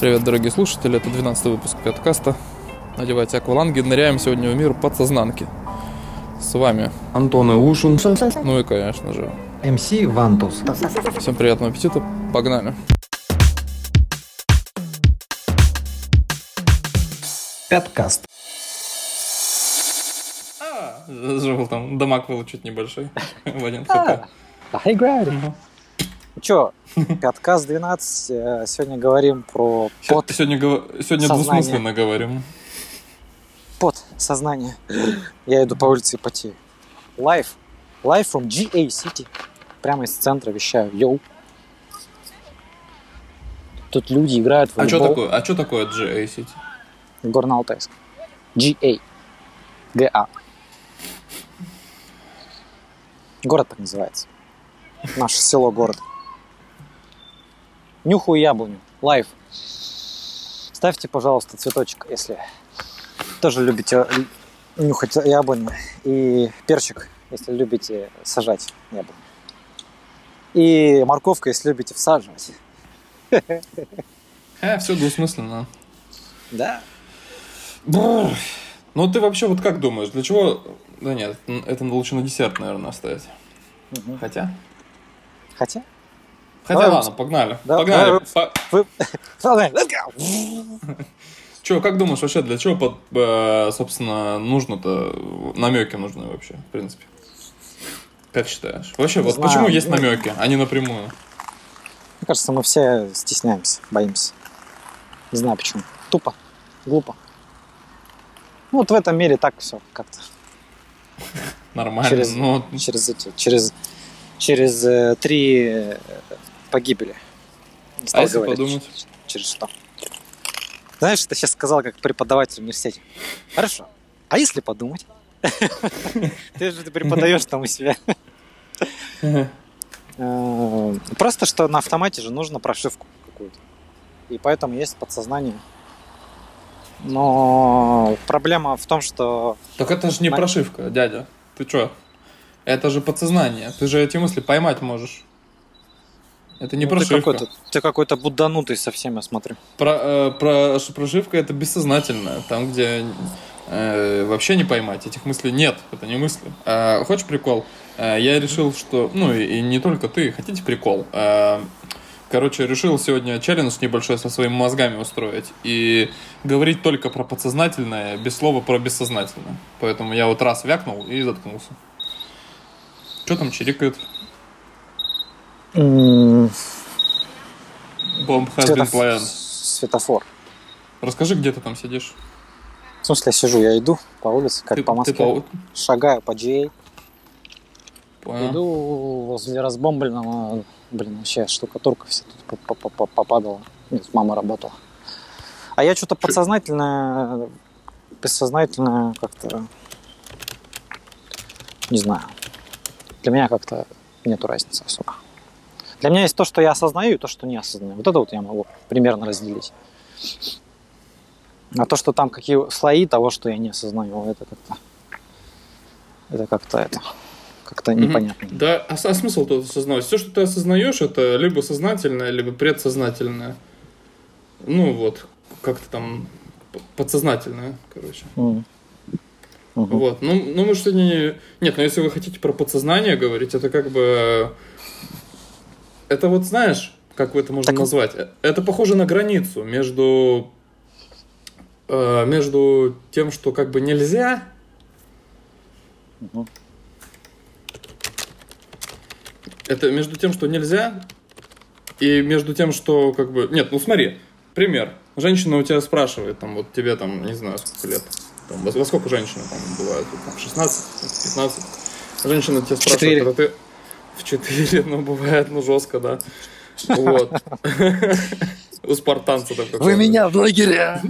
Привет, дорогие слушатели, это 12 выпуск подкаста. Надевайте акваланги, ныряем сегодня в мир подсознанки. С вами Антон Иушин, ну и, конечно же, МС Вантус. Всем приятного аппетита, погнали. Пяткаст. А, Жил там, дамаг был чуть небольшой в один хп. Gravity. Чё, Пяткаст 12, э, сегодня говорим про под, Сегодня, сегодня Сознание. двусмысленно говорим. под сознание. Я иду по улице и потею. Live. Live from GA City. Прямо из центра вещаю. Йоу. Тут люди играют в А что волейбол. такое? А что такое GA City? Горно-Алтайск. GA. ГА. Город так называется. Наше село, город. Нюхаю яблоню. Лайв. Ставьте, пожалуйста, цветочек, если тоже любите л- нюхать яблоню. И перчик, если любите сажать яблоню. И морковка, если любите всаживать. А, все двусмысленно. Да. Бррр. Ну ты вообще вот как думаешь, для чего... Да нет, это лучше на десерт, наверное, оставить. Мгм. Хотя? Хотя? Хотя Давай, ладно, погнали. да, погнали. давай, По-! Чё, как думаешь вообще, для чего, под, э, собственно, нужно-то, намеки нужны вообще, в принципе? Как считаешь? Вообще, вот знаю, почему есть намеки, а не напрямую? Мне кажется, мы все стесняемся, боимся. Не знаю почему. Тупо, глупо. Ну вот в этом мире так все как-то. Нормально. Через- Ну, Через эти, через, через э, три э, погибели. Не а стал если говорить, подумать? Через что? Знаешь, ты сейчас сказал как преподаватель в университете. Хорошо. А если подумать? Ты же преподаешь там у себя. Э, Просто что на автомате же нужно прошивку какую-то. И поэтому есть подсознание. Но проблема в том, что Так это же не прошивка, дядя. Ты чё? Это же подсознание. Ты же эти мысли поймать можешь. Это не ну, ты прошивка. какой-то, ты какой-то будданутый совсем, я смотрю. Про, э, про- прошивка это бессознательное, там, где э, вообще не поймать. Этих мыслей нет, это не мысли. Э, хочешь прикол? Э, я решил, что. Ну, и, и не только ты, хотите прикол? Э, короче, решил сегодня челлендж небольшой со своими мозгами устроить. И говорить только про подсознательное, без слова про бессознательное. Поэтому я вот раз вякнул и заткнулся. Что там чирикает? М, Бомб светоф- planned. Светофор. Расскажи, где ты там сидишь? В смысле, я сижу, я иду по улице, как Ты- по Москве. по- Шагаю по GA. Понял. Иду возле разбомбленного, блин, вообще штукатурка вся тут по- по- по- попадала. Нет, мама работала. А я что-то подсознательно, бессознательно как-то, не знаю. Для меня как-то нету разницы особо. Для меня есть то, что я осознаю, и то, что не осознаю. Вот это вот я могу примерно разделить. А то, что там какие слои того, что я не осознаю, это как-то... Это как-то это... Как-то Мгм. непонятно. Да, а, а смысл тут осознавать? Все, что ты осознаешь, это либо сознательное, либо предсознательное. Ну вот, как-то там подсознательное, короче. Мгм. Мгм. Вот. Ну, ну мы что не... Нет, ну если вы хотите про подсознание говорить, это как бы... Это вот знаешь, как это можно Так- назвать? Это похоже на границу между... э, между тем, что как бы нельзя, Мгм. Это между тем, что нельзя, и между тем, что как бы... Нет, ну смотри, пример. Женщина у тебя спрашивает, там, вот тебе там, не знаю, сколько лет. Там, во, во сколько женщины там бывают? Вот, Там, 16, 15. Женщина тебя спрашивает, четыре. когда ты... В 4, ну, бывает, ну, жестко, да. Вот. У спартанца там какого-то. в лагеря!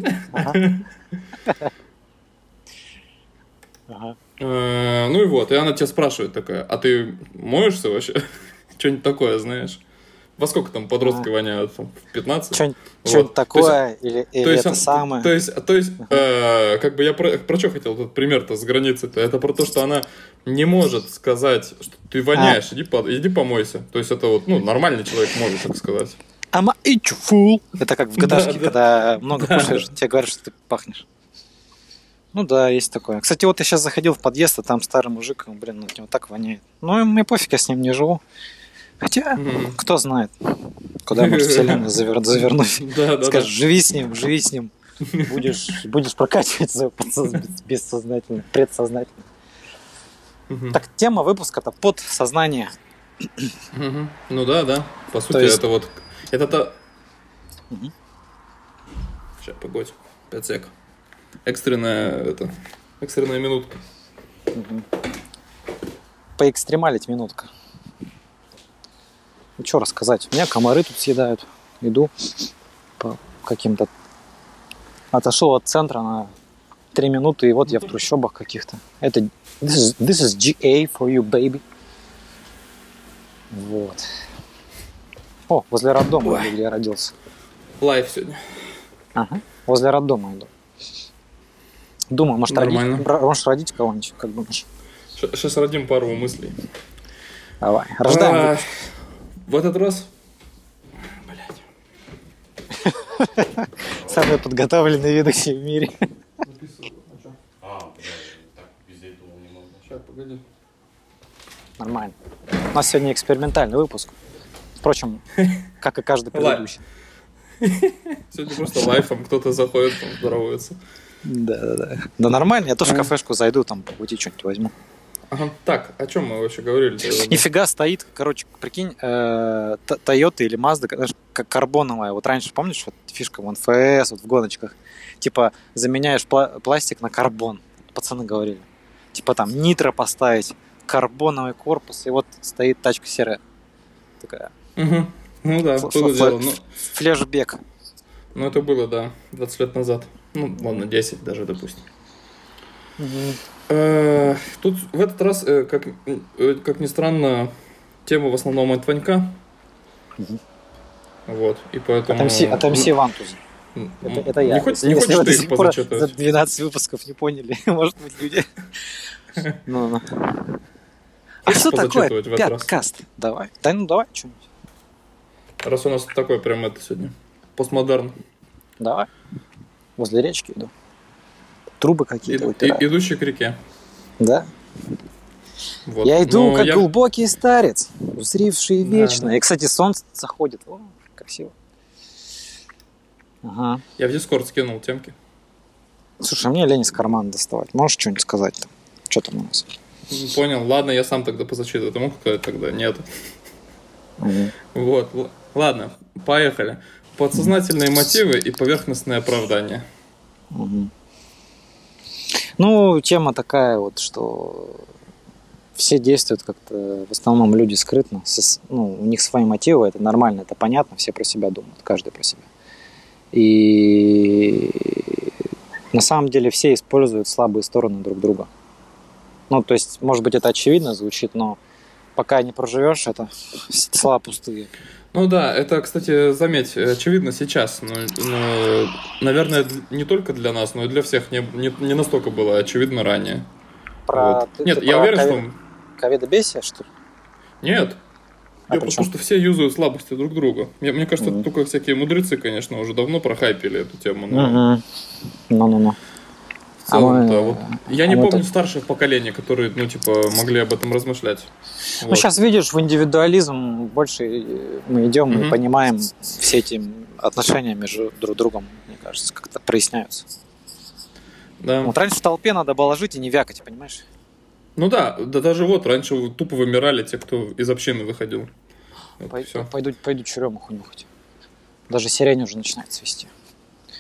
Э, Ну и вот, и она тебя спрашивает такая, а ты моешься вообще? Что-нибудь такое, знаешь? Во сколько там подростки воняют? Там, В 15? Что-нибудь такое, или, это самое. То есть, то есть э, как бы я про, что хотел тут пример-то с границей-то? Это про то, что она не может сказать, что ты воняешь, иди, по- иди помойся. То есть это вот, ну, нормальный человек может так сказать. I'm a you, fool. Это как в Да, GTA, да. когда много Да, кушаешь, да. тебе говорят, что ты пахнешь. Ну да, есть такое. Кстати, вот я сейчас заходил в подъезд, а там старый мужик, блин, от него так воняет. Ну, мне пофиг, я с ним не живу. Хотя, Мгм. кто знает, куда может вселенная завер- завернуть. Да, да, да. Скажешь, живи с ним, живи с ним. Будешь, будешь прокачивать свое подсоз- бессознательное, Мгм. Так, тема выпуска-то подсознание. Мгм. Ну да, да. По сути, есть- это вот... Это то... Мгм. Сейчас, погодь. 5 сек. Экстренная, это... Экстренная минутка. Поэкстремалить минутка. Ну, что рассказать? Меня комары тут съедают. Иду по каким-то... Отошел от центра на три минуты, и вот я в трущобах каких-то. Это... This is, this is GA for you, baby. Вот. О, возле роддома, Ой. где я родился. Лайв сегодня. Ага. Возле роддома иду. Думаю, может, родить, Нормально. бра- может родить кого-нибудь, как думаешь? Сейчас родим пару мыслей. Давай, рождаем. А, выпуск. В этот раз... Блять. Самые подготовленные ведущие в мире. Сейчас, погоди. Нормально. У нас сегодня экспериментальный выпуск. Впрочем, как и каждый предыдущий. Сегодня просто лайфом кто-то заходит, там здоровается. Да, да, да. Да нормально, я тоже в кафешку зайду, там по пути что-нибудь возьму. Ага. Так, о чем мы вообще говорили? Нифига стоит, короче, прикинь, э, Toyota или Mazda, как карбоновая. Вот раньше, помнишь, вот фишка в НФС, вот в гоночках, типа заменяешь пла- пластик на карбон. Пацаны говорили. Типа там нитро поставить, карбоновый корпус, и вот стоит тачка серая. Такая. Мгм. Ну да, Ф- было ф- дело. Ну, Флешбек. ну, это было, да, 20 лет назад. Ну, ладно, 10 даже, допустим. Э, Тут в этот раз, э, как, э, как ни странно, тема в основном от Ванька. Мгм. Вот, и поэтому... Отомси, отомси Вантуза. Это, это я. Не, Если- не хочешь ты их пор за позачитывать? 12 выпусков не поняли, может быть, люди. Ну, ну. А Хочешь что такое пяткаст? Давай. Да ну давай что-нибудь. Раз у нас такой прям это сегодня. Постмодерн. Давай. Возле речки иду. Трубы какие-то И- идущий к реке. Да. Вот. Я иду, Но как я- глубокий старец, узривший Да, вечно. да. И, кстати, солнце заходит. О, красиво. Ага. Я в Дискорд скинул темки. Слушай, мне лень из кармана доставать. Можешь что-нибудь сказать там? Что там у нас? Понял. Ладно, я сам тогда позачитываю. Ты мог сказать тогда? Нет. Мгм. Вот. Ладно, поехали. Подсознательные мотивы и поверхностные оправдания. Мгм. Ну, тема такая вот, что все действуют как-то, в основном люди скрытно, со- ну, у них свои мотивы, это нормально, это понятно, все про себя думают, каждый про себя. И на самом деле все используют слабые стороны друг друга. Ну, то есть, может быть, это очевидно звучит, но пока не проживешь, это слова пустые. Ну да, это, кстати, заметь, очевидно сейчас, но, но, наверное, не только для нас, но и для всех не, не, не настолько было очевидно ранее. Про, Вот. ты- Нет, ты я про уверен, ковид- что... Ковидобесие, что ли? Нет. А Я при потому что все юзают слабости друг друга. Мне, мне кажется, это только всякие мудрецы, конечно, уже давно прохайпили эту тему. Но Мгм. Ну-ну-ну. в целом, А да, вот. Я не а мы помню так- старших поколений, которые, ну, типа, могли об этом размышлять. Ну, Вот. сейчас видишь, в индивидуализм больше э, мы идем Мгм. и понимаем все эти отношения между друг другом, мне кажется, как-то проясняются. Да. Вот раньше в толпе надо было жить и не вякать, понимаешь? Ну да, да даже вот раньше тупо вымирали те, кто из общины выходил. Вот Пой- всё. Пойду, пойду черемуху нюхать. Даже сирень уже начинает свести.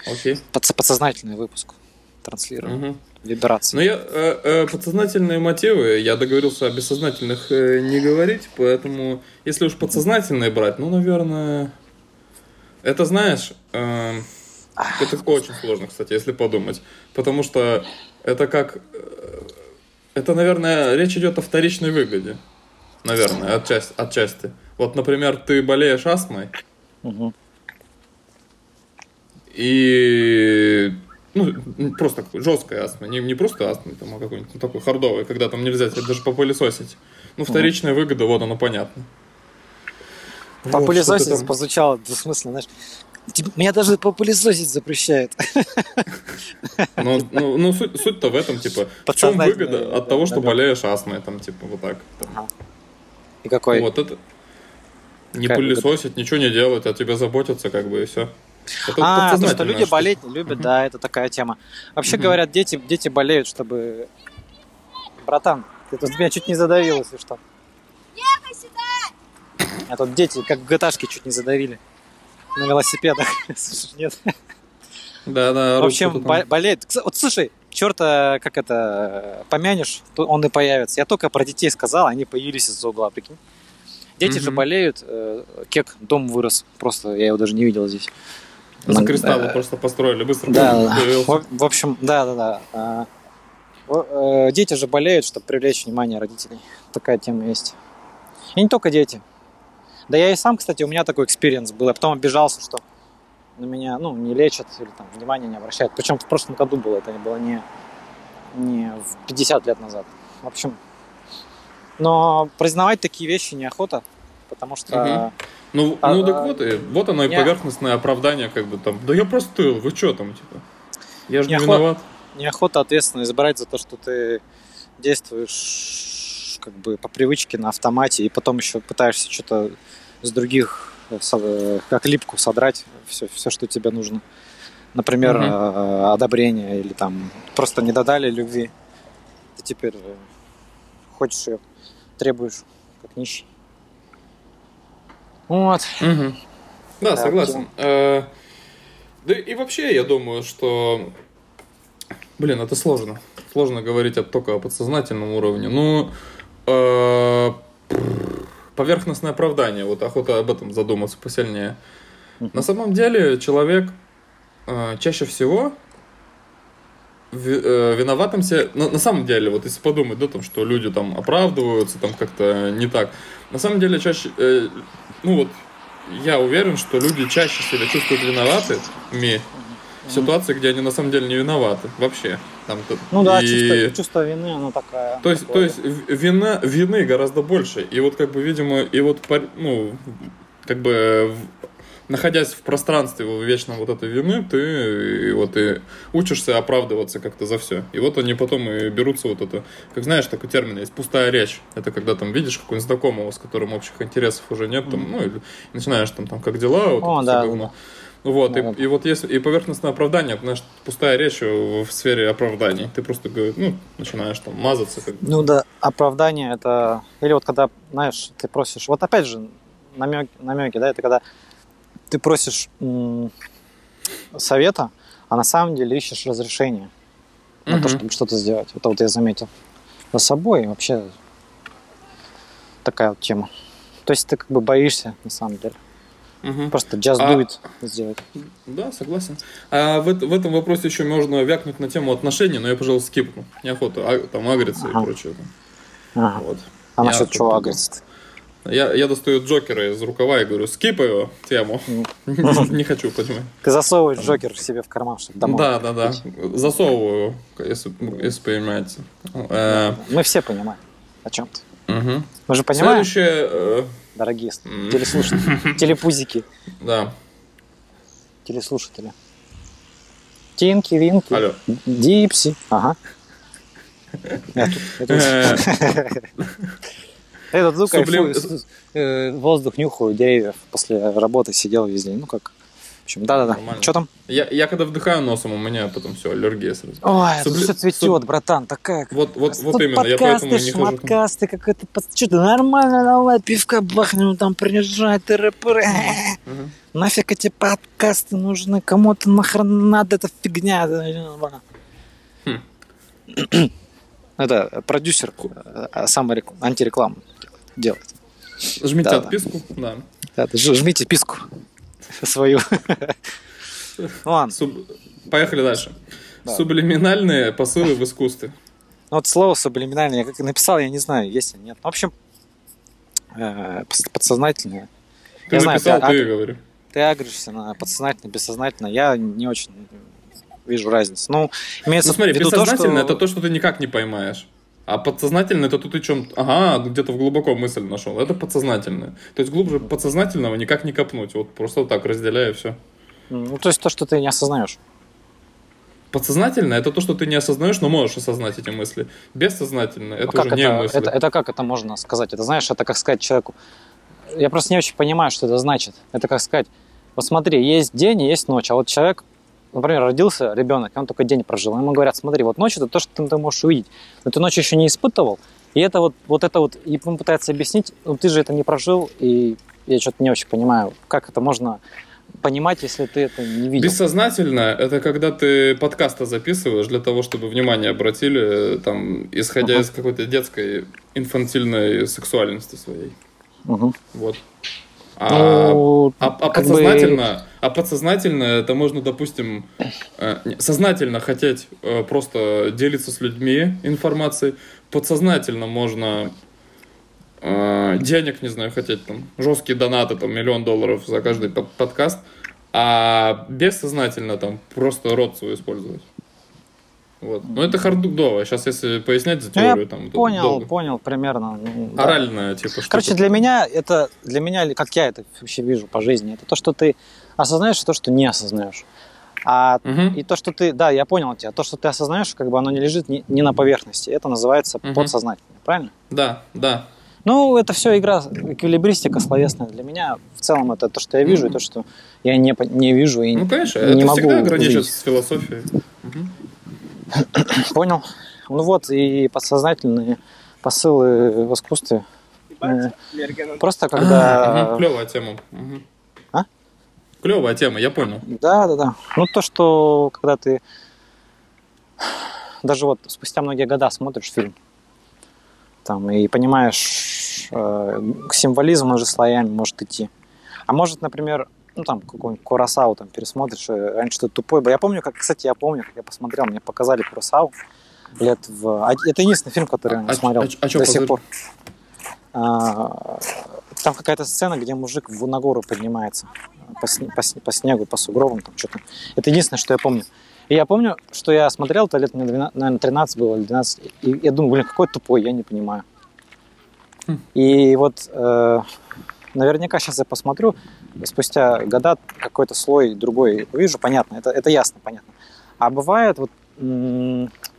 Окей. Подс- подсознательный выпуск транслируем. Мгм. Вибрации. Но я э, э, подсознательные мотивы, я договорился о бессознательных э, не говорить, поэтому если уж подсознательные брать, ну, наверное, это знаешь, э, это очень сложно, кстати, если подумать, потому что это как, э, это, наверное, речь идет о вторичной выгоде, наверное, отчасти. отчасти. Вот, например, ты болеешь астмой, Мгм. И ну, просто жесткая астма, не, не просто астма, там, а какой-нибудь ну, такой хардовый, когда там нельзя тебе даже попылесосить. Ну, вторичная выгода, вот оно понятно. Вот, Попылесосить что-то там. позвучало двусмысленно, знаешь. Типа, Меня даже попылесосить запрещают. Ну, ну, ну, суть, суть-то в этом, типа, в чем выгода да, от того, что болеешь астмой, там, типа, вот так. там. И какой? Вот это. Не Какая пылесосить, ничего не делать, о тебе заботятся, как бы, и все. Это а, то, что люди штука. болеть не любят, Мгм. да, это такая тема. Вообще Мгм. говорят, дети, дети болеют, чтобы... Братан, ты тут меня чуть не задавил, если что. А тут дети, как в гаташке, чуть не задавили. На велосипедах. Нет. Да, да, В общем, бо- болеет. Вот слушай, черта, как это, помянешь, то он и появится. Я только про детей сказал, они появились из-за угла, прикинь. Дети же Мгм. болеют. э, Кек, дом вырос. Просто я его даже не видел здесь. За кристаллы э, просто построили, быстро Да, в, в общем, да, да, да. А, э, Дети же болеют, чтобы привлечь внимание родителей. Такая тема есть. И не только дети. Да я и сам, кстати, у меня такой experience был. Я потом обижался, что на меня, ну, не лечат или там внимания не обращают. Причем в прошлом году было, это не было не, не в 50 лет назад. В общем, но признавать такие вещи неохота, потому что... Ну, А, ну так а, вот, и, вот оно и поверхностное оправдание, как бы там. Да я простыл, вы что там, типа? Я же не Неохота. виноват. неохота ответственность брать за то, что ты действуешь как бы по привычке на автомате, и потом еще пытаешься что-то с других, э, э, как липку содрать, все, все, что тебе нужно. Например, э, одобрение или там просто не додали любви. Ты теперь хочешь ее, требуешь, как нищий. Вот. Мгм. Да, Так, согласен. Э, Да и вообще, я думаю, что... Блин, это сложно. Сложно говорить только о подсознательном уровне. Ну, э, поверхностное оправдание. Вот охота об этом задуматься посильнее. На самом деле, человек э, чаще всего э, виноватым себе... На, на самом деле, вот если подумать, да, там, что люди там оправдываются, там как-то не так. На самом деле, чаще... э, ну вот, я уверен, что люди чаще себя чувствуют виноватыми в ситуации, где они на самом деле не виноваты вообще. Там, то- Ну да, и- чувство, чувство вины, оно такая. то есть, то такое. есть в- вина, вины гораздо больше. И вот как бы, видимо, и вот, ну, как бы, в- находясь в пространстве вечно вот этой вины, ты и вот и учишься оправдываться как-то за все. И вот они потом и берутся вот это, как знаешь, такой термин есть, пустая речь. Это когда там видишь какого-нибудь знакомого, с которым общих интересов уже нет, там, ну, и начинаешь там, там, как дела, вот О, да, всё да, Ну Вот, и, да. и вот если и поверхностное оправдание, знаешь, пустая речь в, в сфере оправданий. Ты просто говоришь, ну, начинаешь там мазаться, как. Ну да, оправдание это... Или вот когда, знаешь, ты просишь... Вот опять же, намеки, намеки да, это когда ты просишь м, совета, а на самом деле ищешь разрешение на то, чтобы что-то сделать. Это вот я заметил. За собой вообще такая вот тема. То есть ты как бы боишься, на самом деле. Мгм. Просто just А- do it сделать. Да, согласен. А в, в этом вопросе еще можно вякнуть на тему отношений, но я, пожалуй, скипну. Неохота а, там агриться Ага. и прочее. Ага. Вот. А Я насчет чего агриться Я, я достаю Джокера из рукава и говорю, скипаю тему. Не хочу, понимаешь. Ты засовываешь Джокер себе в карман, чтобы домой. Да, да, да. Засовываю, если, понимаете. Э, Мы все понимаем, о чем ты. Мы же понимаем, Следующее, э, дорогие телеслушатели, телепузики, да, телеслушатели. Тинки, Винки, алло. Дипси. Ага. Я тут- Э, воздух нюхаю, деревьев. После работы сидел весь день. Ну как, общем, да-да-да. Что там? Я, я когда вдыхаю носом, у меня потом все, аллергия сразу. Ой, Субли- все цветет, суб- братан, такая. Вот, вот, вот Тут именно, я подкасты, поэтому не хожу. шматкасты, какой-то... Что-то нормально, давай, пивка бахнем, там, приезжай, тыры Мгм. Нафиг эти подкасты нужны, кому-то нахрен надо эта фигня. Хм. Это продюсер э, самый антирекламу делает. Жмите Да, отписку, да. Да, жмите писку свою. Ну Ладно, Поехали дальше. Да. Сублиминальные посылы в искусстве. Ну, вот слово сублиминальное, я как написал, я не знаю, есть или нет. В общем, э, подсознательное. Ты Я знаю, написал, ты- ты а- говори. Ты агришься на подсознательно, бессознательно. Я не очень вижу разницу. Ну, имеется Ну смотри, в виду то, что... это то, что ты никак не поймаешь. А подсознательно это тут и чем Ага, где-то в глубоко мысль нашел. Это подсознательное. То есть глубже подсознательного никак не копнуть. Вот просто так разделяю все. Ну, то есть то, что ты не осознаешь. Подсознательно это то, что ты не осознаешь, но можешь осознать эти мысли. Бессознательно это как уже не это, мысли. это, это как это можно сказать? Это знаешь, это как сказать человеку. Я просто не очень понимаю, что это значит. Это как сказать, вот смотри, есть день и есть ночь, а вот человек, например, родился ребенок, он только день прожил. Ему говорят, смотри, вот ночь это то, что ты, ты можешь увидеть. Но ты ночь еще не испытывал. И это вот, вот это вот, и он пытается объяснить, ну ты же это не прожил, и я что-то не очень понимаю, как это можно понимать, если ты это не видел. Бессознательно это когда ты подкасты записываешь для того, чтобы внимание обратили, э, там, исходя Ага. из какой-то детской инфантильной сексуальности своей. Мгм. Вот. А, Ну, а- а как бы- подсознательно, а подсознательно это можно, допустим, э, сознательно хотеть э, просто делиться с людьми информацией, подсознательно можно э, денег, не знаю, хотеть там жесткие донаты, там миллион долларов за каждый под- подкаст, а бессознательно там просто рот свой использовать. Вот. Но это хардудово. Сейчас, если пояснять за Ну, я теорию, там это понял, долго. понял примерно. ну, да. Оральная, типа, штука. Короче, для меня это, для меня, как я это вообще вижу по жизни, это то, что ты осознаешь, и то, что не осознаешь. А Мгм. и то, что ты, да, я понял тебя, то, что ты осознаешь, как бы оно не лежит не, не на поверхности, это называется Мгм. подсознательно, правильно? Да, да. Ну, это все игра, эквилибристика словесная. Для меня в целом это то, что я вижу, и то, что я не, не вижу и Ну, конечно, не это могу всегда граничит с философией. Мгм. понял. Ну вот, и подсознательные посылы в искусстве. Э, Просто когда... Клевая тема. А? Клевая тема, я понял. Да, да, да. Ну то, что когда ты даже вот спустя многие года смотришь фильм, там и понимаешь, э, символизм уже слоями может идти. А может, например, ну там какой-нибудь Курасау там пересмотришь, э, раньше ты тупой был. Я помню, как, кстати, я помню, как я посмотрел, мне показали Курасау лет в... а Это единственный фильм, который я А- смотрел а- а чё до сих пор. А, Там какая-то сцена, где мужик в- на гору поднимается по, сне- по сне- по снегу, по сугробам, там что-то. Это единственное, что я помню. И я помню, что я смотрел, это лет мне 12, наверное, 13 было или 12, и я думаю, блин, какой тупой, я не понимаю. Хм. И вот э, наверняка сейчас я посмотрю, спустя года какой-то слой другой увижу, понятно, это, это ясно, понятно. А бывает вот,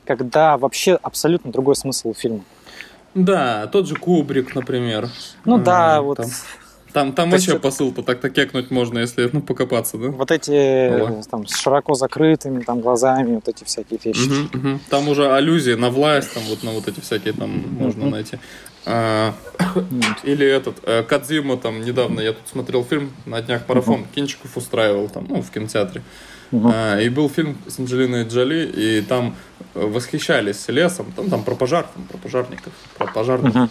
когда вообще абсолютно другой смысл у фильма. Да, тот же Кубрик, например. Ну да, вот, Там, там, там То есть вообще это- посыл-то так-то кекнуть можно, если ну, покопаться, да? вот эти э, Ого. там с широко закрытыми там глазами, вот эти всякие вещи. Мгм, мгм. Там уже аллюзии на власть, там вот на вот эти всякие там можно Мгм. найти. А. Или этот, э, Кадзима, там, недавно я тут смотрел фильм, на днях марафон Кинчиков устраивал, там, ну, в кинотеатре. А, И был фильм с Анджелиной Джоли, и там э, восхищались лесом, там, там про пожар, там, про пожарников, про пожарных,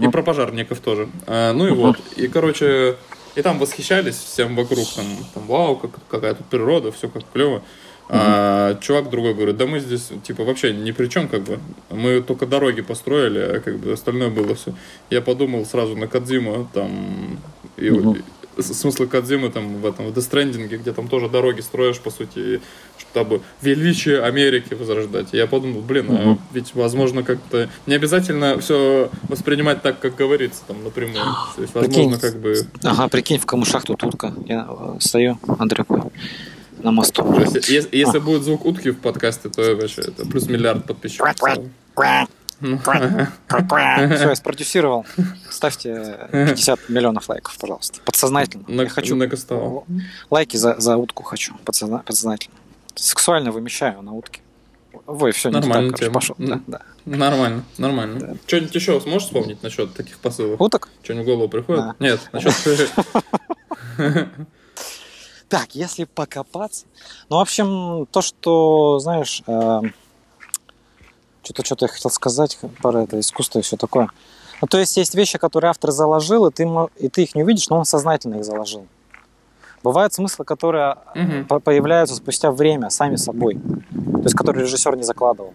и про пожарников тоже. А, Ну и вот, и, короче, и там восхищались всем вокруг, там, там вау, как, какая тут природа, все как клево. А чувак другой говорит, да мы здесь, типа, вообще ни при чем, как бы. Мы только дороги построили, а как бы остальное было все. Я подумал сразу на Кадзиму, там, и, Мгм. и смысл Кадзимы там в этом, в Дестрендинге, где там тоже дороги строишь, по сути, и чтобы величие Америки возрождать. И я подумал, блин, а Мгм. ведь, возможно, как-то не обязательно все воспринимать так, как говорится, там, напрямую. То есть, возможно, Прикинь. как бы... Ага, прикинь, в камышах тут утка. Я э, стою рекой на мосту. Если, если будет звук утки в подкасте, то вообще это плюс миллиард подписчиков. Все, я спродюсировал. Ставьте 50 миллионов лайков, пожалуйста. Подсознательно. на- Я хочу накастовал. лайки за, за утку хочу. подсозна- Подсознательно. Сексуально вымещаю на утке. Ой, все, не Нормальная так, тема. пошел. Да, да. Нормально, нормально. Что-нибудь еще сможешь вспомнить насчет таких посылов? Уток? Что-нибудь в голову приходит? Да. Нет, насчет... Так, если покопаться. Ну, в общем, то, что, знаешь, что-то что-то я хотел сказать про это искусство и все такое. Ну, то есть есть вещи, которые автор заложил, и ты, и ты их не увидишь, но он сознательно их заложил. Бывают смыслы, которые по- появляются спустя время, сами собой. То есть, которые режиссер не закладывал.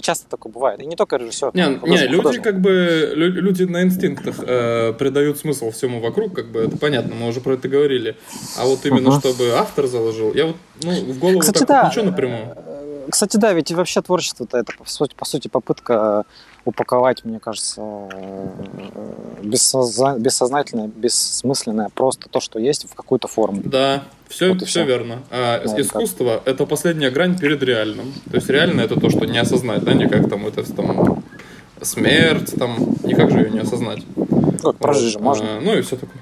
И часто такое бывает. И не только режиссер. Не, там, не, люди художник. как бы лю- люди на инстинктах э, придают смысл всему вокруг, как бы это понятно, мы уже про это говорили. А вот именно Мгм. чтобы автор заложил, я вот ну в голову Кстати, так да. вот ничего напрямую. Э, Кстати, да, ведь и вообще творчество-то это, по сути, по сути попытка упаковать, мне кажется, э, бессозна- бессознательное, бессмысленное, просто то, что есть, в какую-то форму. Да, все, Вот все всё. верно. А Да, искусство это последняя грань перед реальным. То есть реально это то, что не осознать, да, никак там это там смерть, там никак же ее не осознать. Как прожить же Вот. можно. А, ну и все такое.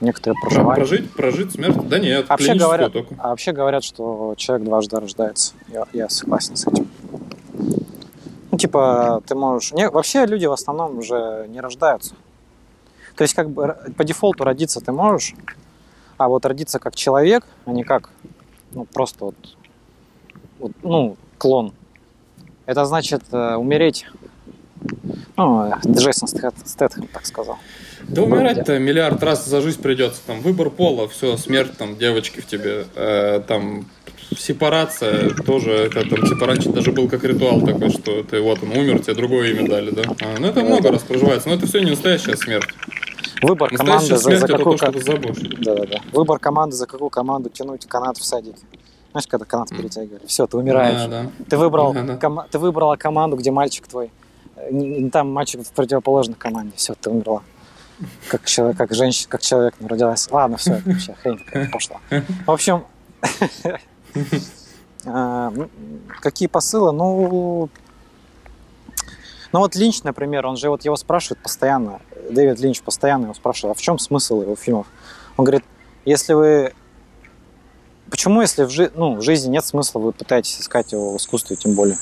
Некоторые Про- проживают. Прожить, прожить смерть? Да нет, Вообще клиническую говорят, только. а вообще говорят, что человек дважды рождается. Я, я согласен с этим. Типа, ты можешь... Не, вообще люди в основном уже не рождаются. То есть, как бы по дефолту родиться ты можешь, а вот родиться как человек, а не как ну, просто вот, вот, ну, клон. Это значит э, умереть. Ну, Джейсон Стэтхэм так сказал. Да умирать-то миллиард раз за жизнь придется. Там выбор пола, все, смерть там девочки в тебе. Э, там сепарация тоже, это там типа раньше даже был как ритуал такой, что ты вот он умер, тебе другое имя дали, да? А, ну это много раз проживается, но это все не настоящая смерть. Выбор команды Настоящая за, смерть за это какую то, что ты забудешь. Да-да-да. Выбор команды, за какую команду тянуть канат в садике. Знаешь, когда канат перетягивали? Все, ты умираешь. Да, да. Ты, выбрал, Да, да. кома- ты выбрала команду, где мальчик твой. э, не- Там мальчик в противоположной команде. Все, ты умерла. Как человек, как женщина, как человек не родилась. Ладно, все, это вообще хрень пошла. В общем, какие посылы? Ну, ну вот Линч, например, он же вот его спрашивает постоянно, Дэвид Линч постоянно его спрашивает, а в чем смысл его фильмов? Он говорит, если вы... Почему, если в, жи- ну, в жизни нет смысла, вы пытаетесь искать его в искусстве, тем более?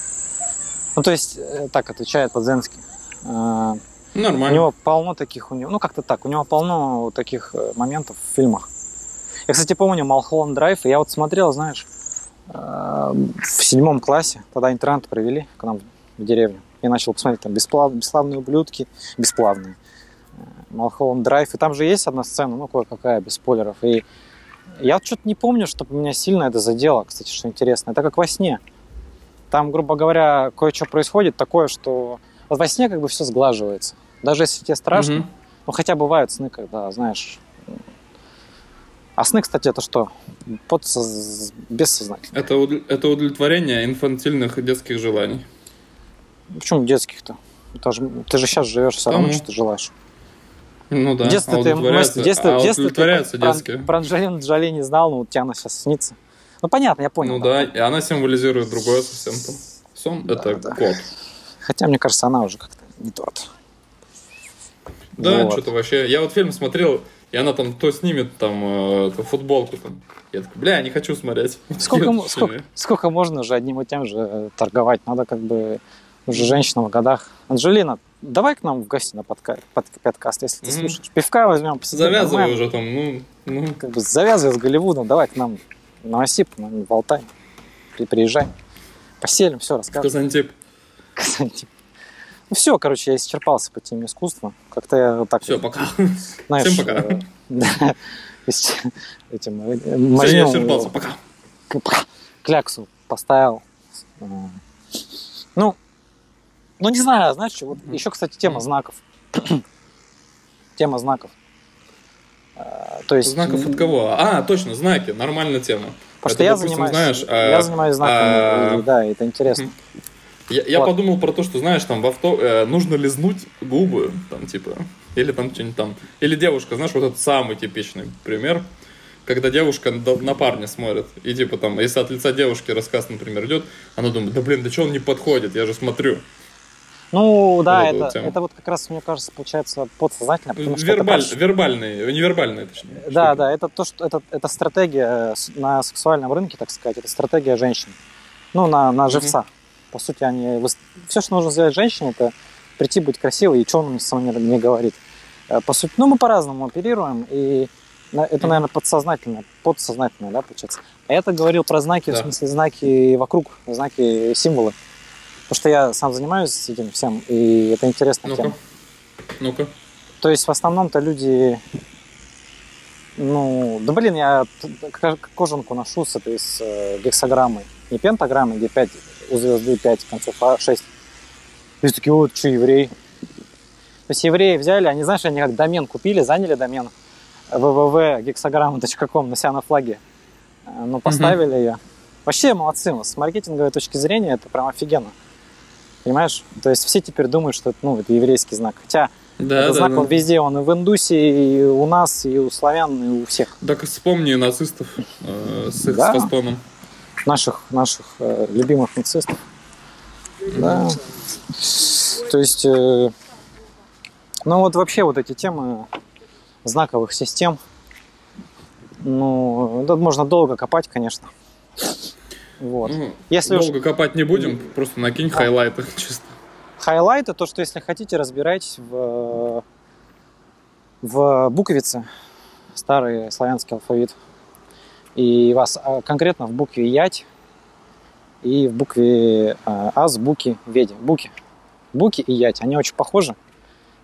Ну, то есть, э, так отвечает Подзенский. А, У Нормально. него полно таких, у него, ну как-то так, у него полно таких э, моментов в фильмах. Я, кстати, помню Малхолланд Драйв, и я вот смотрел, знаешь, в седьмом классе, тогда интернет провели к нам в деревню. Я начал посмотреть там бесплав, бесславные ублюдки, бесплавные. Э, Малхолланд Драйв, и там же есть одна сцена, ну кое-какая, без спойлеров. И я что-то не помню, чтобы меня сильно это задело, кстати, что интересно. Это как во сне. Там, грубо говоря, кое-что происходит такое, что вот во сне как бы все сглаживается. Даже если тебе страшно, Мгм. ну хотя бывают сны, когда, знаешь... А сны, кстати, это что? Подсоз... Бессознательно. Это, уд- это удовлетворение инфантильных детских желаний. Почему детских-то? Же- ты же сейчас живешь все равно, что ты желаешь. Ну да, а ты, удовлетворяется- в детстве, а в детстве ты удовлетворяются про, детские. про Анджелину Джоли не знал, но вот тебе она сейчас снится. Ну понятно, я понял. Ну да, и она символизирует другое совсем там. Сон Да, это да. кот. Хотя, мне кажется, она уже как-то не торт. Да, Вот. что-то вообще. Я вот фильм смотрел, и она там то снимет там э, футболку там. Я такой, бля, не хочу смотреть. Сколько, сколько, сколько можно уже одним и тем же э, торговать? Надо как бы уже женщинам в годах. Анжелина, давай к нам в гости на подка- под, подкаст, если ты Мгм. слушаешь. Пивка возьмем, посидим, Завязывай нормально. уже там, ну, ну. Как бы завязывай с Голливудом, давай к нам в Новосиб, ну, в Алтай. При- Приезжай. Поселим, все, расскажем. Казантип. Казантип. Ну все, короче, я исчерпался по теме искусства. Как-то я так, Все, пока. знаешь, Всем пока. э, да, этим, э, Все, я исчерпался, пока. кляксу поставил. Э, Ну, ну не знаю, знаешь, вот еще, кстати, тема знаков. Тема знаков. То есть... Знаков от кого? А, точно, знаки, нормальная тема. Потому Это, что я допустим, занимаюсь, знаешь, я э, занимаюсь знаками, и, да, это интересно. Я, я подумал про то, что, знаешь, там в авто э, нужно лизнуть губы, там, типа, или там что-нибудь там. Или девушка, знаешь, вот этот самый типичный пример, когда девушка на парня смотрит, и типа там, если от лица девушки рассказ, например, идет, она думает, да блин, да что он не подходит, я же смотрю. Ну, да, Вот это, это вот как раз, мне кажется, получается подсознательно, потому что это Вербаль, прош- вербальный, невербальный, точнее. Да, штука. да, это то, что это, это стратегия с- на сексуальном рынке, так сказать, это стратегия женщин. Ну, на, на живца. По сути, они все, что нужно сделать женщине, это прийти быть красивой, и что он сам не, не говорит. Э, По сути, ну, мы по-разному оперируем, и это, наверное, подсознательно, подсознательно, да, получается. А я так говорил про знаки, в Да. смысле, знаки вокруг, знаки, символы. Потому что я сам занимаюсь этим всем, и это интересная Ну-ка. тема. Ну-ка. То есть в основном-то люди, ну, да блин, я кожанку ношу с этой с э, гексограммой. Не пентаграммой, где 5 у звезды 5 концов, а 6. И такие, вот, что, еврей? То есть евреи взяли, они, знаешь, они как домен купили, заняли домен www.гексограмма.ком на себя на флаге. Э, Ну, поставили ее. Вообще молодцы, с маркетинговой точки зрения это прям офигенно. Понимаешь? То есть все теперь думают, что это, ну, это еврейский знак. Хотя Да, этот да, знак да. он везде, он и в Индусе, и у нас, и у славян, и у всех Так вспомни нацистов э, с их Да. фастоном. Наших, наших э, любимых нацистов. Да. То есть, э, ну вот вообще вот эти темы знаковых систем, ну, тут можно долго копать, конечно. Вот. Ну, Если уж долго копать не будем, просто накинь Да. хайлайты чисто. хайлайты, то что если хотите, разбирайтесь в, в буквице, старый славянский алфавит. И вас а, конкретно в букве Ять и в букве а, Азбуки Веди. Буки. Буки и Ять, они очень похожи.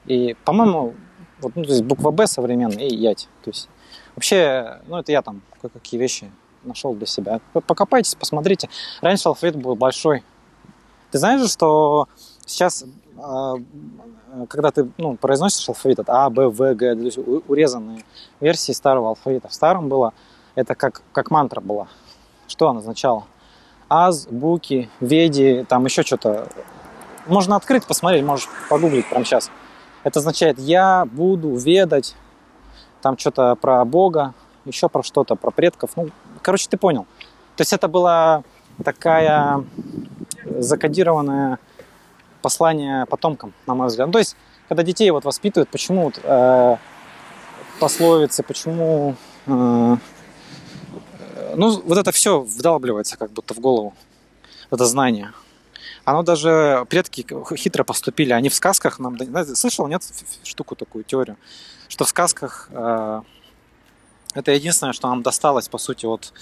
И, по-моему, вот, ну, то есть буква Б современная и Ять. То есть вообще, ну, это я там кое-какие вещи нашел для себя. Покопайтесь, посмотрите. Раньше алфавит был большой. Ты знаешь что сейчас, а, когда ты ну, произносишь алфавит, это А, Б, В, Г, то есть урезанные версии старого алфавита. В старом было, это как, как мантра была. Что она означала? Аз, буки, веди, там еще что-то. Можно открыть, посмотреть, можешь погуглить прямо сейчас. Это означает «я буду ведать», там что-то про Бога, еще про что-то, про предков. Ну, короче, ты понял. То есть это была такая закодированное послание потомкам, на мой взгляд. Ну, то есть, когда детей вот воспитывают, почему вот, э, пословицы, почему... э, ну, вот это все вдалбливается как будто в голову, это знание. Оно даже, предки хитро поступили, они в сказках нам... Слышал, нет, штуку такую, теорию, что в сказках э, это единственное, что нам досталось, по сути, от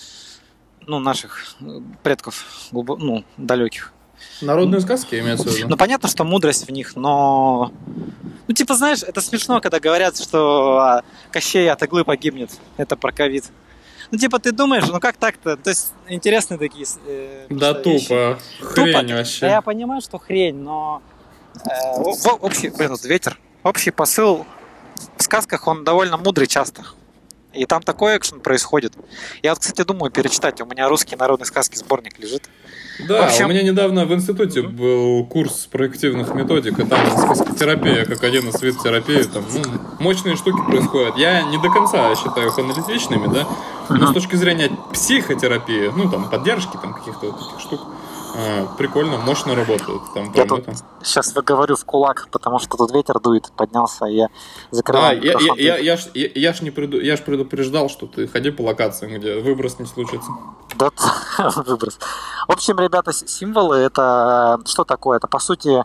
ну, наших э, предков, ну, далеких. Народные сказки имеется в виду? Ну, понятно, что мудрость в них, но... Ну, типа, знаешь, это смешно, когда говорят, что а, Кощей от иглы погибнет. Это про ковид. Ну, типа, ты думаешь, ну как так-то? То есть, интересные такие э, Да просто вещи. тупо. Хрень вообще. Да я понимаю, что хрень, но... э, общий, блин, вот ветер. Общий посыл в сказках, он довольно мудрый часто. И там такой экшен происходит. Я вот, кстати, думаю перечитать. У меня русские народные сказки сборник лежит. Да, В общем- у меня недавно в институте был курс проективных методик, и там сказкотерапия, как один из вид терапии, там ну, мощные штуки происходят. Я не до конца считаю их аналитичными, да, но с точки зрения психотерапии, ну там поддержки там каких-то вот таких штук, прикольно, мощно работают. Там, Я тут это. сейчас выговорю в кулак, потому что тут ветер дует, поднялся, и я А, закрываю я, я, микрофон. я, я, ж, я, я ж не преду- я ж предупреждал, что ты ходи по локациям, где выброс не случится. Да, выброс. В общем, ребята, символы это что такое? Это по сути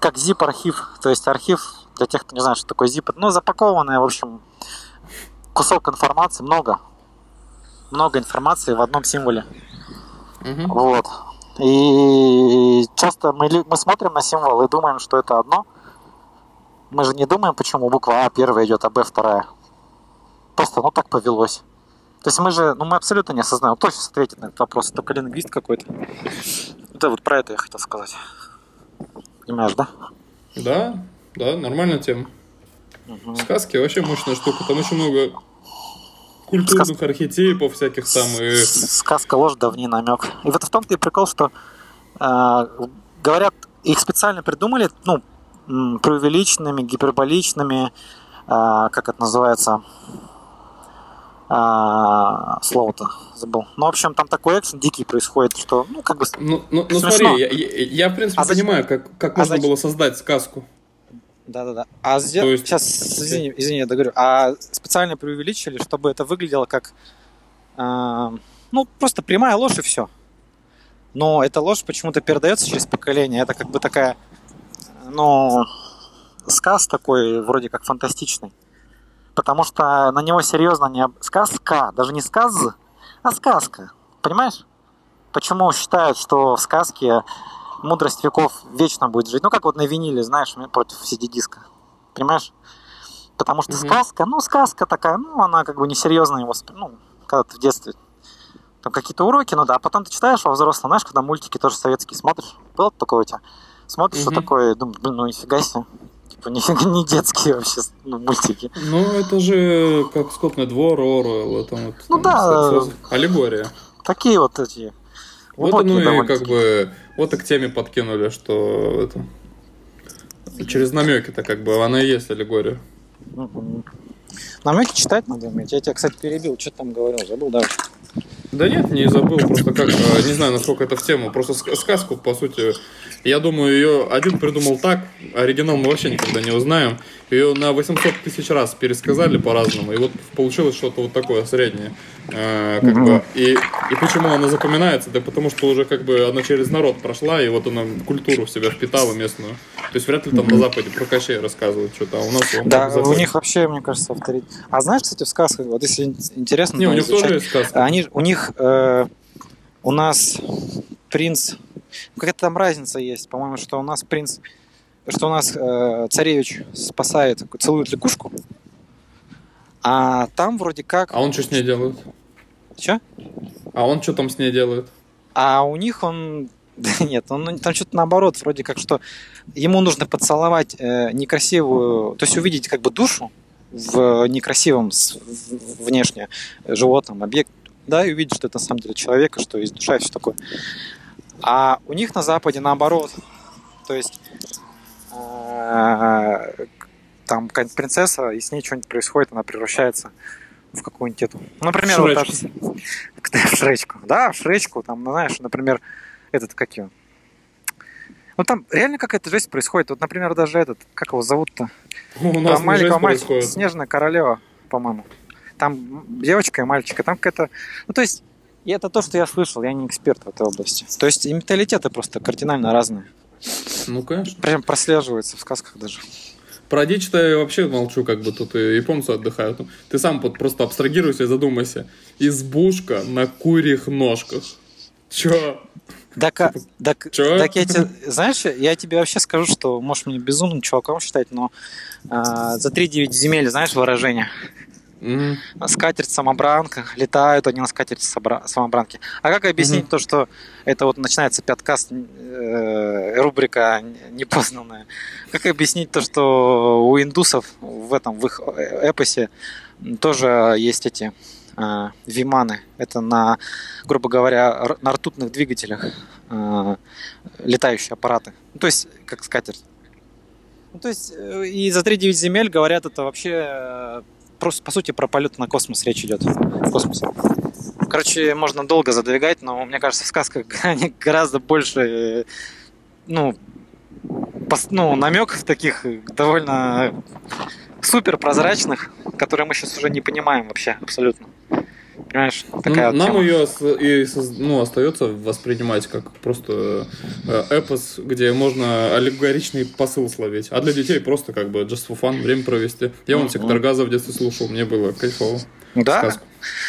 как zip-архив. То есть архив, для тех, кто не знает, что такое zip, ну, запакованный, в общем, кусок информации, много. Много информации в одном символе. Мгм. Вот. И часто мы, мы смотрим на символ и думаем, что это одно. Мы же не думаем, почему буква А первая идет, а Б вторая. Просто, ну, так повелось. То есть мы же, ну, мы абсолютно не осознаем. Кто сейчас ответит на этот вопрос? Только лингвист какой-то. Да, вот про это я хотел сказать. Понимаешь, да? Да, да, нормальная тема. Мгм. Сказки вообще мощная штука. Там очень много культурных архетипов всяких там и... Сказка ложь, давний намек. И вот в том-то и прикол, что э, говорят, их специально придумали, ну, преувеличенными, гиперболичными, э, как это называется, А, слово-то забыл. Ну, в общем, там такой экшен дикий происходит, что, ну, как бы... Ну, ну, ну смотри, я, я- я, в принципе А зачем- понимаю, как, как а можно зачем- было создать сказку. Да-да-да. А То есть- сейчас, извини, извини, я договорю. А специально преувеличили, чтобы это выглядело как, а, ну, просто прямая ложь и все. Но эта ложь почему-то передается через поколение. Это как бы такая, ну, сказ такой, вроде как фантастичный. Потому что на него серьезно не... об- Сказка, даже не сказ, а сказка. Понимаешь? Почему считают, что в сказке мудрость веков вечно будет жить? Ну, как вот на виниле, знаешь, против CD-диска. Понимаешь? Потому что Мгм. сказка, ну, сказка такая, ну, она как бы несерьезно его... Ну, когда ты в детстве там какие-то уроки, ну да, а потом ты читаешь во взрослом, знаешь, когда мультики тоже советские смотришь, было такое у тебя? Смотришь, что Мгм. такое, думаешь, блин, ну нифига себе. Типа, нифига не детские вообще ну, мультики. Ну, это же как скотный двор, Оруэлл, это вот... Ну там, да. Аллегория. Такие вот эти Вот оно и как бы вот и к теме подкинули, что это через намеки-то как бы она и есть аллегория. Намеки читать надо уметь. Я тебя, кстати, перебил. Что ты там говорил? Забыл, да? Да нет, не забыл, просто как, э, не знаю, насколько это в тему, просто ск- сказку, по сути, я думаю, ее один придумал так, оригинал мы вообще никогда не узнаем, ее на 800 тысяч раз пересказали по-разному, и вот получилось что-то вот такое среднее, Э, как бы, и, и почему она запоминается, да потому что уже как бы она через народ прошла, и вот она культуру в себя впитала местную, то есть вряд ли там на Западе про Кощея рассказывают что-то, а у нас Да, у них вообще, мне кажется, авторитет. А знаешь, кстати, в сказках, вот если ин- интересно, Не, у них изучать, тоже есть сказка. они, у них, э, у нас принц, какая-то там разница есть, по-моему, что у нас принц, что у нас э, царевич спасает, целует лягушку, а там вроде как... А он что с ней делает? Чё? А он что там с ней делает? А у них он... Да нет, он там что-то наоборот, вроде как, что ему нужно поцеловать э, некрасивую, то есть увидеть как бы душу в некрасивом внешне животном объект, да, и увидеть, что это на самом деле человек, и что есть душа и все такое. А у них на Западе наоборот. То есть э, там какая-нибудь принцесса, и с ней что-нибудь происходит, она превращается в какую-нибудь эту. Например, вот так, Шречку. в Шречку. Да, в Шречку, там, ну, знаешь, например, этот, как его? Ну, там реально какая-то жесть происходит. Вот, например, даже этот, как его зовут-то? У нас Там маленького мальчика. Снежная королева, по-моему. Там девочка и мальчика, там какая-то... Ну, то есть, и это то, что я слышал, я не эксперт в этой области. То есть, и менталитеты просто кардинально разные. Ну, конечно. Прям прослеживается в сказках даже. Про дичь-то я вообще молчу, как бы тут и японцы отдыхают. Ну, Ты сам вот просто абстрагируйся и задумайся. Избушка на курьих ножках. Чё? Так, а- так, Чё? так я тебе, знаешь, я тебе вообще скажу, что можешь меня безумным чуваком считать, но а, за 3-9 земель, знаешь выражение? М, скатерть самобранка, летают они на скатерти самобранки. А как объяснить Мгм. то, что это вот начинается пяткаст, э, рубрика непознанная? Как объяснить то, что у индусов в этом, в их эпосе тоже есть эти э, виманы. Это на, грубо говоря, на ртутных двигателях э, летающие аппараты. Ну, то есть, как скатерть. Ну, то есть, э, и за 3-9 земель говорят, это вообще э, просто, по сути, про полет на космос речь идет. Космос. Короче, можно долго задвигать, но мне кажется, в сказках гораздо больше, ну, пос- ну, намеков таких довольно супер прозрачных, которые мы сейчас уже не понимаем вообще абсолютно. Понимаешь? Такая вот Ну, Нам тема. ее и ну, остается воспринимать как просто э, эпос, где можно аллегоричный посыл словить. А для детей просто как бы just for fun, время провести. Я вон сектор газа в детстве слушал, мне было кайфово. Да. Сказку.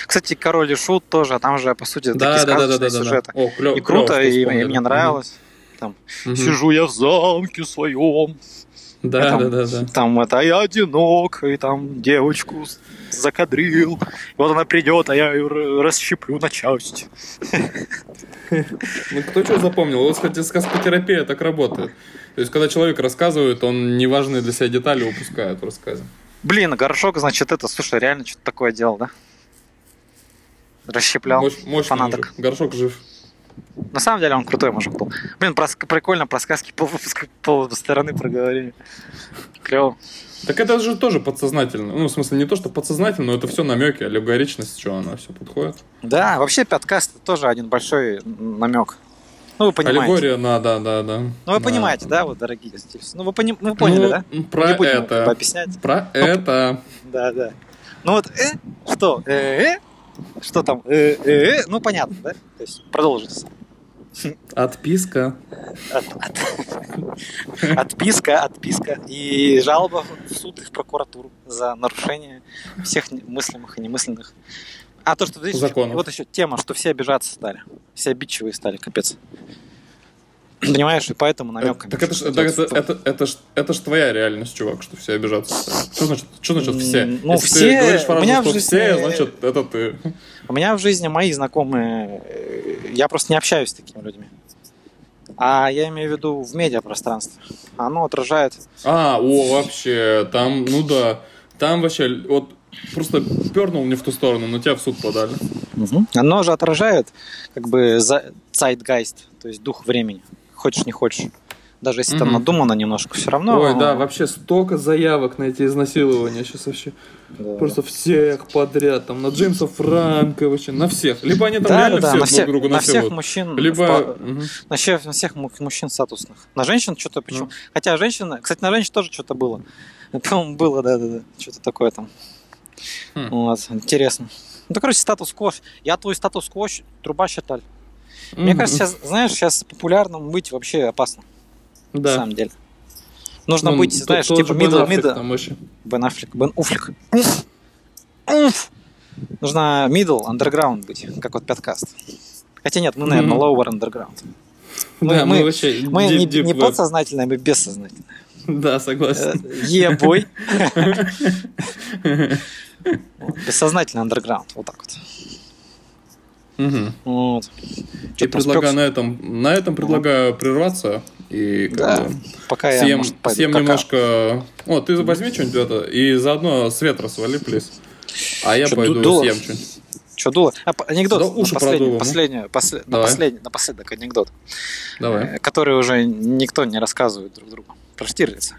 Кстати, Король и Шут тоже, а там же, по сути, Да, такие да, да, да, да, да. сюжеты. О, клё- И круто, клёво, что и, и мне нравилось. Там, Мгм. Сижу я в замке своем, Да, Там- да, да, да. там это я одинок, и там девочку закадрил. И вот она придет, а я ее расщеплю на части. Ну, кто что запомнил? Вот, кстати, сказкотерапия так работает. То есть, когда человек рассказывает, он неважные для себя детали упускает в рассказе. Блин, горшок, значит, это, слушай, реально что-то такое делал, да? Расщеплял Мощ- мощный фанаток. мужик. Горшок жив. На самом деле он крутой мужик был. Блин, про прикольно про сказки пол выпуска пол стороны проговорили. Клево. Так это же тоже подсознательно. Ну, в смысле, не то, что подсознательно, но это все намеки, аллегоричность, что она все подходит. Да, вообще подкаст тоже один большой намек. Ну, вы понимаете. Аллегория на, да, да, да. Ну, вы На- понимаете, да, вот, дорогие зрители? Ну, вы, пони- вы поняли, Ну, да? Про Не будем это. объяснять. Про это. Да, да. Ну вот, э, что, э, э, что там, э, э, э, ну понятно, да? То есть продолжится. Отписка. От- от- Отписка, отписка и жалоба в суд и в прокуратуру за нарушение всех мыслимых и немысленных. А то, что здесь Законов. вот еще тема, что все обижаться стали, все обидчивые стали, капец. Понимаешь, и поэтому намеками. Так это ж, так это, это, это, ж, это ж твоя реальность, чувак, что все обижаться стали. Что значит, что значит все? Ну, Если все- ты говоришь фразу, что жизни- все, значит, это ты. У меня в жизни мои знакомые, э, я просто не общаюсь с такими людьми. А я имею в виду в медиапространстве. Оно отражает... А, о, вообще, там, ну да, там вообще, вот просто пернул не в ту сторону, но тебя в суд подали. Мгм. Оно же отражает как бы за zeitgeist, то есть дух времени. Хочешь, не хочешь. Даже если там Мгм. надумано немножко, все равно... Ой, да, вообще столько заявок на эти изнасилования сейчас вообще. Да. Просто всех подряд, там, на Джеймса Франка вообще, на всех. Либо они там Да, реально да, всех на всех, друг другу на всех мужчин, Либо... Мгм. на всех, на всех му- мужчин статусных. На женщин что-то почему? Ну. Хотя женщина, кстати, на женщин тоже что-то было. По-моему, было, да, да, да, что-то такое там. Хм. Вот, интересно. Ну, то, короче, статус-кво. Я твой статус-кво труба считали. Мне кажется, сейчас, знаешь, сейчас популярным быть вообще опасно, на да. самом деле. Нужно Ну, быть, знаешь, типа middle, middle. Бен Аффлек, Бен Уфлик. Нужно middle, underground быть, как вот пяткаст. Хотя нет, мы, наверное, Мгм. lower underground. Мы- да, мы, мы- вообще Мы deep- не, deep не web. подсознательно, мы бессознательно. Да, согласен. Ебой. Бессознательно underground. Вот так вот. Мгм. Вот. И Чё-то предлагаю на этом, на этом предлагаю прерваться и как Да, бы Пока я, съем, может, пойду съем какао. немножко. О, ты возьми что-нибудь это и заодно с ветра свали, плиз. А я Чё, пойду дуло? съем что-нибудь. Чё, дуло? А, анекдот. Да на уши последний, продуло, ну. последнюю, после- на последний, напоследок анекдот, Давай. э, который уже никто не рассказывает друг другу. Про Штирлица.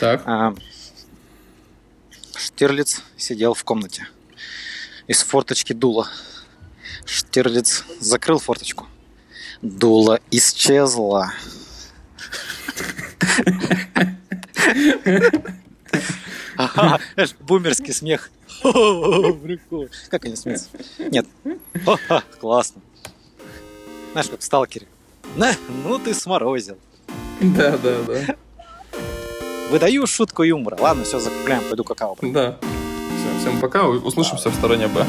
Так. А, Штирлиц сидел в комнате. Из форточки дуло. Штирлиц закрыл форточку. Дуло исчезло. Ага, бумерский смех. Прикол. Как они смеются? Нет. Классно. Знаешь, как в сталкере. На, ну ты сморозил. Да, да, да. Выдаю шутку юмора. Ладно, все, закругляем, пойду какао. Да. Всем, всем пока, услышимся в стороне Б.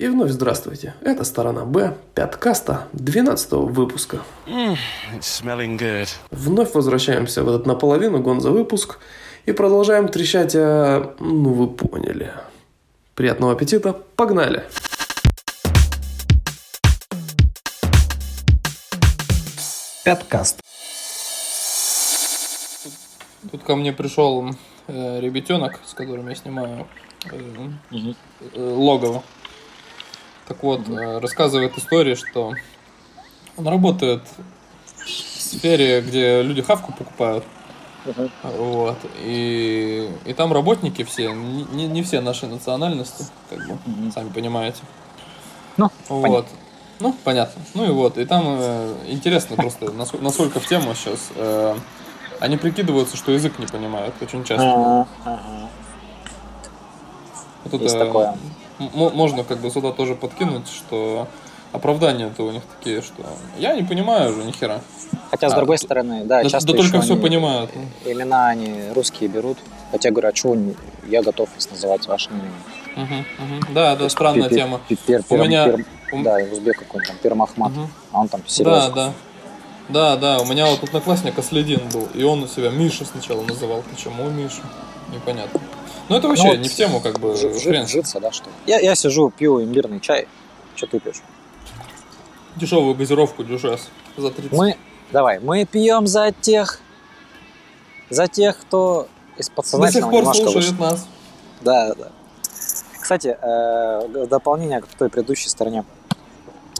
И вновь здравствуйте. Это сторона Б, пяткаста, 12 выпуска. Good. Вновь возвращаемся в этот наполовину гонза выпуск и продолжаем трещать о... Ну, вы поняли. Приятного аппетита. Погнали. Пяткаст. Тут ко мне пришел э, ребятенок, с которым я снимаю э, э, логово. Так вот, э, рассказывает историю, что он работает в сфере, где люди хавку покупают. Мгм. Вот. И, и там работники все, не, не- все нашей национальности, как бы, Мгм. сами понимаете. Ну, вот. понятно. Ну, понятно. Ну и вот. И там э, интересно просто, наск- насколько в тему сейчас. э, они прикидываются, что язык не понимают очень часто. Ага. Вот Есть это такое. Можно как бы сюда тоже подкинуть, что оправдания-то у них такие, что я не понимаю уже ни хера. Хотя, с А, другой да- стороны, да, Да, часто да только все они- понимают. Имена они русские берут. Хотя говорят, что я готов вас называть вашим именем. Мгм, мгм. Да, да, странная тема. пер- У меня- пер- у- Да, узбек какой-то там, Пермахмат. Мгм. А он там Да, серьезно. да. Да, да, у меня вот одноклассник Аследин был, и он себя Миша сначала называл. Почему Миша? Непонятно. Но это вообще Ну вот не в тему, как бы, Жи- жи-. Житься, да, что ли? Я, я сижу, пью имбирный чай. Что ты пьешь? Дешевую газировку дюжес за 30. Мы, давай, мы пьем за тех, за тех, кто из До сих подсознательного пор слушает вышел. нас. Да, да. Кстати, э, дополнение к той предыдущей стороне,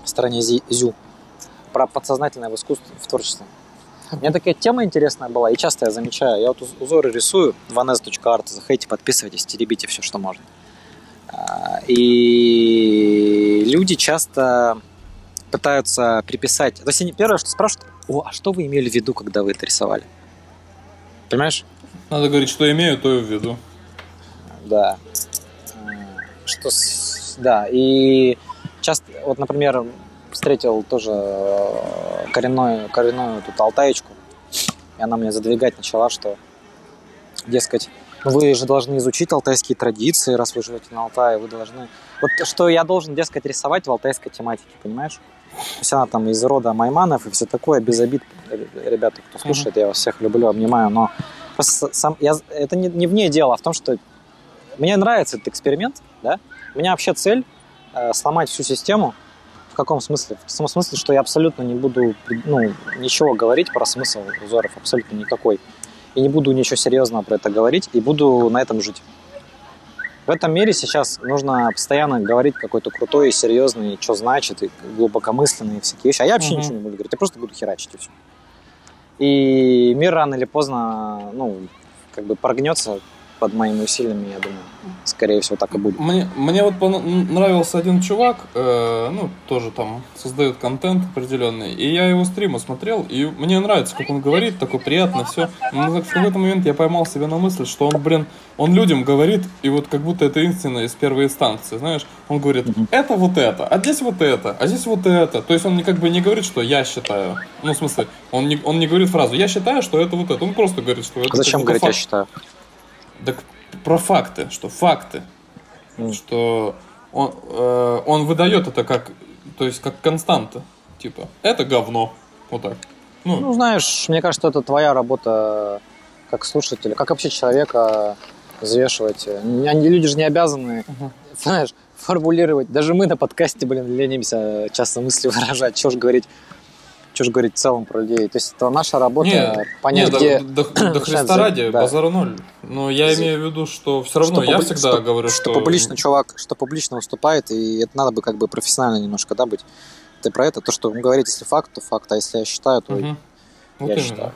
стороне Зю, про подсознательное в искусстве, в творчестве. У меня такая тема интересная была, и часто я замечаю, я вот уз- узоры рисую, vanes.art, заходите, подписывайтесь, теребите все, что можно. А, И люди часто пытаются приписать, то есть они первое, что спрашивают, о, а что вы имели в виду, когда вы это рисовали? Понимаешь? Надо говорить, что имею, то и в виду. Да. Что с- да, и часто, вот, например, встретил тоже э, коренную, коренную тут алтаечку, и она мне задвигать начала, что, дескать, ну вы же должны изучить алтайские традиции, раз вы живете на Алтае, вы должны... Вот что я должен, дескать, рисовать в алтайской тематике, понимаешь? То есть она там из рода Майманов и все такое, без обид, ребята, кто слушает, я вас всех люблю, обнимаю, но просто сам, я, это не, не в ней дело, а в том, что мне нравится этот эксперимент, да? У меня вообще цель э, сломать всю систему. В каком смысле? В том смысле, что я абсолютно не буду ну, ничего говорить про смысл узоров, абсолютно никакой. И не буду ничего серьезного про это говорить, и буду на этом жить. В этом мире сейчас нужно постоянно говорить какой-то крутой и серьезный, что значит, и глубокомысленные всякие вещи. А я вообще Мгм. ничего не буду говорить, я просто буду херачить и все. И мир рано или поздно, ну, как бы прогнется под моими усилиями, я думаю. Скорее всего, так и будет. Мне, мне вот нравился один чувак, э, ну, тоже там создает контент определенный, и я его стримы смотрел, и мне нравится, как он говорит, такой приятно, все. Но так в какой-то момент я поймал себя на мысли, что он, блин, он людям говорит, и вот как будто это истина из первой инстанции, знаешь, он говорит, это вот это, а здесь вот это, а здесь вот это. То есть он как бы не говорит, что я считаю, ну, в смысле, он не, он не говорит фразу, я считаю, что это вот это, он просто говорит, что это Зачем говорить, я считаю? Так про факты, что факты, Мгм. что он, э, он выдает это как, то есть как константа, типа, это говно, вот так. Ну, Ну, знаешь, мне кажется, это твоя работа как слушателя, как вообще человека взвешивать. Они- Люди же не обязаны, Мгм. знаешь, формулировать. Даже мы на подкасте, блин, ленимся часто мысли выражать. Что ж говорить, что ж говорить в целом про людей. То есть это наша работа Не, понять, не, да- где... до, до- до Христа ради, да. базара ноль. Но я За- имею в виду, что все равно, я публи- всегда что- говорю, что, что... публично чувак, что публично выступает, и это надо бы как бы профессионально немножко, да, быть. Ты про это, то, что он говорит, если факт, то факт, а если я считаю, то. Вот я именно. считаю.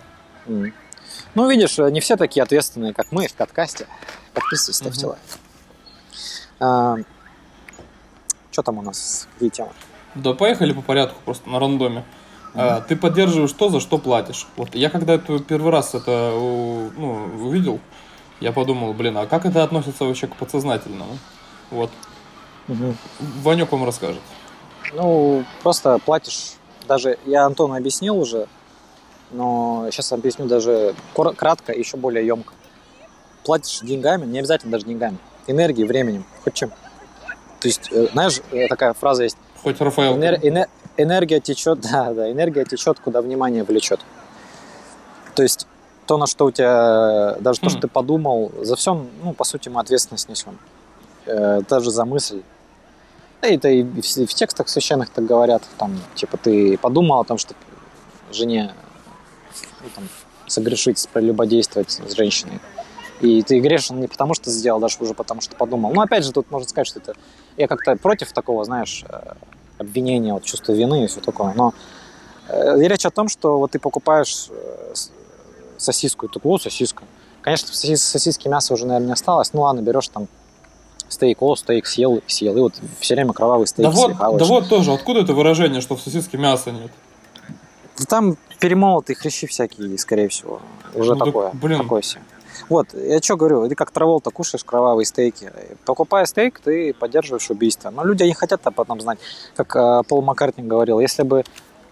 Ну, видишь, не все такие ответственные, как мы в подкасте. Подписывайтесь, ставьте Мгм. лайк. что там у нас? Какие темы? Да, поехали по порядку, просто на рандоме. А, ты поддерживаешь то, за что платишь. Вот я когда это первый раз это у- ну, увидел, я подумал, блин, а как это относится вообще к подсознательному? Вот. Ванек вам расскажет. Ну, просто платишь. Даже я Антону объяснил уже, но сейчас объясню даже кратко и еще более емко. Платишь деньгами, не обязательно даже деньгами, энергией, временем, хоть чем. То есть, э, знаешь, э, такая фраза есть, Хоть Рафаэл. Энер- эне- энергия течет, да, да, энергия течет, куда внимание влечет. То есть то, на что у тебя, даже то, Хм. что ты подумал, за все, ну, по сути, мы ответственность несем. Э, даже за мысль. Да, это и в, в текстах священных так говорят, там, типа, ты подумал о том, что жене ну, там, согрешить, прелюбодействовать с женщиной. И ты грешен не потому, что сделал, даже уже потому, что подумал. Но опять же, тут можно сказать, что это... Я как-то против такого, знаешь, обвинения, вот, чувства вины и все такое. Но э, речь о том, что вот ты покупаешь э, сосиску, и ты о, сосиска. Конечно, сосис- сосиски мяса уже, наверное, не осталось. Ну ладно, берешь там стейк, о, стейк съел, съел. И вот все время кровавый стейк Да вот, да вот тоже, откуда это выражение, что в сосиске мяса нет? Да Там перемолотые хрящи всякие, скорее всего. Уже Ну так, такое. блин. Такое себе. Вот, я что говорю, ты как траволта кушаешь кровавые стейки. Покупая стейк, ты поддерживаешь убийство. Но люди не хотят об этом знать. Как э, Пол Маккартни говорил, если бы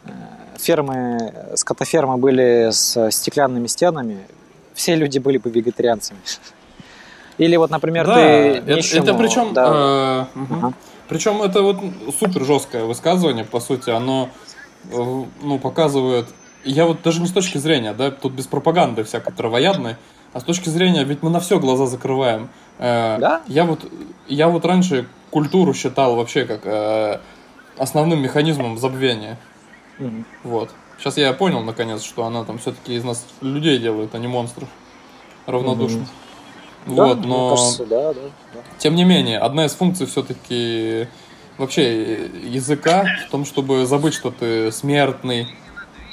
э, фермы, скотофермы были с стеклянными стенами, все люди были бы вегетарианцами. Или вот, например, да, ты это, нищему- это причем, да. э, мгм. Ага. причем это вот супер жесткое высказывание, по сути, оно э, ну, показывает, я вот даже не с точки зрения, да, тут без пропаганды всякой травоядной, а с точки зрения, ведь мы на все глаза закрываем. Э, Да? Я вот, я вот раньше культуру считал вообще как э, основным механизмом забвения. Мгм. Вот. Сейчас я понял, наконец, что она там все-таки из нас людей делает, а не монстров. Равнодушных. Да, Вот, мне но кажется, да, да, да. тем не менее, одна из функций все-таки вообще языка в том, чтобы забыть, что ты смертный,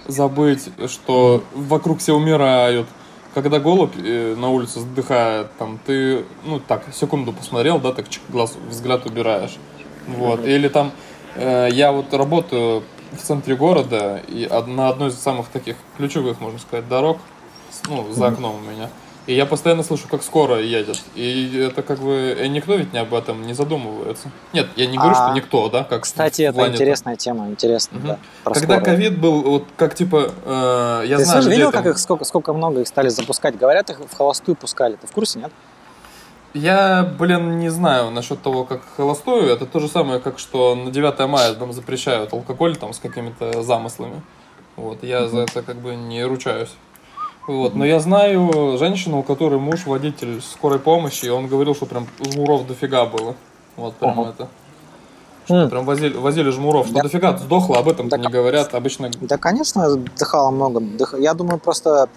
забыть, что вокруг все умирают. Когда голубь э, на улице вздыхает, там ты, ну так, секунду посмотрел, да, так глаз, взгляд убираешь. Вот. Или там э, я вот работаю в центре города, и на одной из самых таких ключевых, можно сказать, дорог. ну, за окном у меня. И я постоянно слышу, как скоро едет. И это как бы никто ведь не об этом не задумывается. Нет, я не говорю, А, что никто, да, как Кстати, это плане- интересная тема, интересно, Мгм. да. Когда ковид был, вот как типа, э, я Ты знаю, слышишь, видел, там- как их сколько, сколько много их стали запускать? Говорят, их в холостую пускали. Ты в курсе, нет? Я, блин, не знаю насчет того, как холостую. Это то же самое, как что на 9 мая там запрещают алкоголь там с какими-то замыслами. Вот, я за это как бы не ручаюсь. Вот, но я знаю женщину, у которой муж водитель скорой помощи, и он говорил, что прям жмуров дофига было. Вот, прям Ого. это. М. Прям возили, возили жмуров, что Я- дофига сдохло, об этом Да не говорят. Обычно Да, конечно, дыхало много. Дых- Я думаю, просто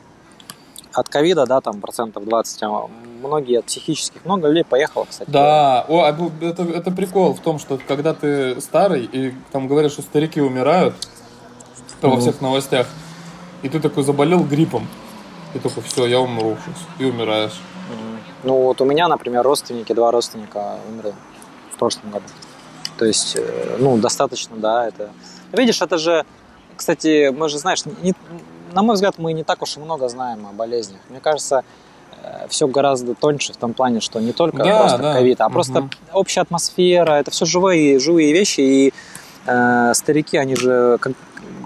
от ковида, да, там процентов 20, а многие от психических. Много людей поехало, кстати. Да, о, а это, это прикол в том, что когда ты старый, и там говорят, что старики умирают, то во Мгм. всех новостях, и ты такой заболел гриппом, и такой, все, я умру сейчас, и умираешь. Ну вот у меня, например, родственники, два родственника умерли в прошлом году. То есть, э, ну, достаточно, да, это... Видишь, это же, кстати, мы же, знаешь, не- на мой взгляд, мы не так уж и много знаем о болезнях. Мне кажется, все гораздо тоньше в том плане, что не только Да, просто да. ковид, а просто Мгм. общая атмосфера, это все живые, живые вещи, и э, старики, они же как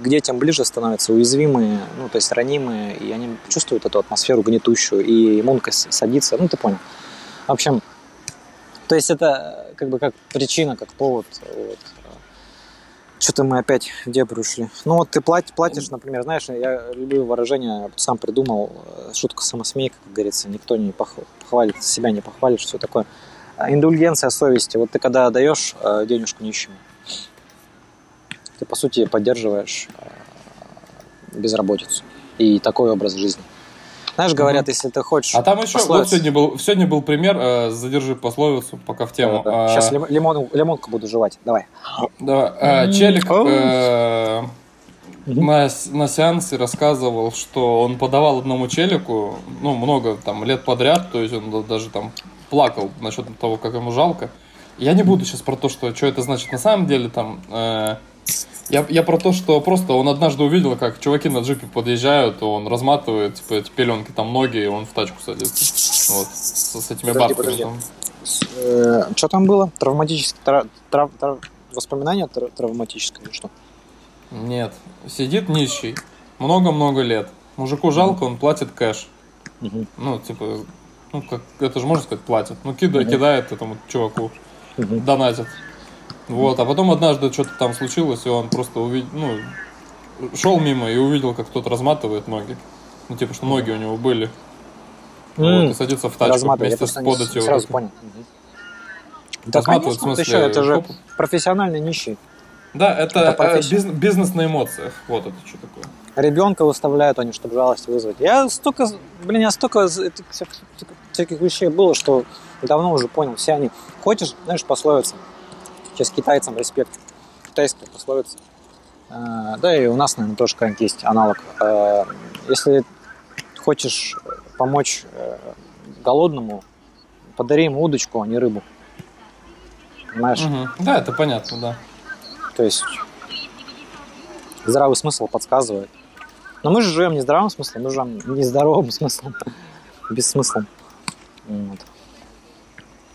к детям ближе становятся, уязвимые, ну, то есть ранимые, и они чувствуют эту атмосферу гнетущую, и иммунка садится, ну, ты понял. В общем, то есть это э, как бы как причина, как повод. Вот. Что-то мы опять где ушли. Ну вот ты платишь, платишь, например, знаешь, я люблю выражение, сам придумал, э, шутка самосмейка, как говорится, никто не пох- похвалит, себя не похвалит, все такое. Индульгенция совести. Вот ты когда даешь э, денежку нищему, ты по сути поддерживаешь э, безработицу и такой образ жизни. Знаешь, говорят, если ты хочешь... А там еще, вот пословица- сегодня был, сегодня был пример, э, задержи пословицу, пока в тему. А, Сейчас лимон, лимонку буду жевать. Давай. Да, э, челик э, на, на сеансе рассказывал, что он подавал одному челику, ну, много там лет подряд, то есть он да- даже там плакал насчет того, как ему жалко. Я не буду сейчас про то, что, что это значит на самом деле там. э, я, я про то, что просто он однажды увидел, как чуваки на джипе подъезжают, он разматывает, типа, эти пеленки, там ноги, и он в тачку садится. Вот, с, с этими Подожди, бабками. подожди. там. что там было? Травматическое... тра- трав- трав- воспоминание тра- травматическое или что? Нет, сидит нищий, много-много лет. Мужику жалко, он платит кэш. Мгм. Ну, типа, ну, как, это же можно сказать, платит. Ну, кида, Мгм. кидает этому чуваку, Мгм. донатит. Вот, а потом однажды что-то там случилось, и он просто увидел, ну, шел мимо и увидел, как кто-то разматывает ноги. Ну, типа, что ноги у него были. М, Вот, и садится в тачку вместе с податью. сразу понял. Да, конечно, в ты смысле, что, это же жопу. профессиональный нищий. Да, это, Это э, профессия. биз- бизнес на эмоциях. Вот это что такое. Ребенка выставляют они, чтобы жалость вызвать. Я столько, блин, я столько всяких вещей было, что давно уже понял. Все они, хочешь, знаешь, пословица. Сейчас китайцам респект. Китайская пословица. Э, Да и у нас, наверное, тоже какой-нибудь есть аналог. Э, Если хочешь помочь э, голодному, подари ему удочку, а не рыбу. Понимаешь? Мгм. Да, это понятно, да. То есть здравый смысл подсказывает. Но мы же живем не здравым смыслом, мы живем нездоровым смыслом, без смысла. Вот.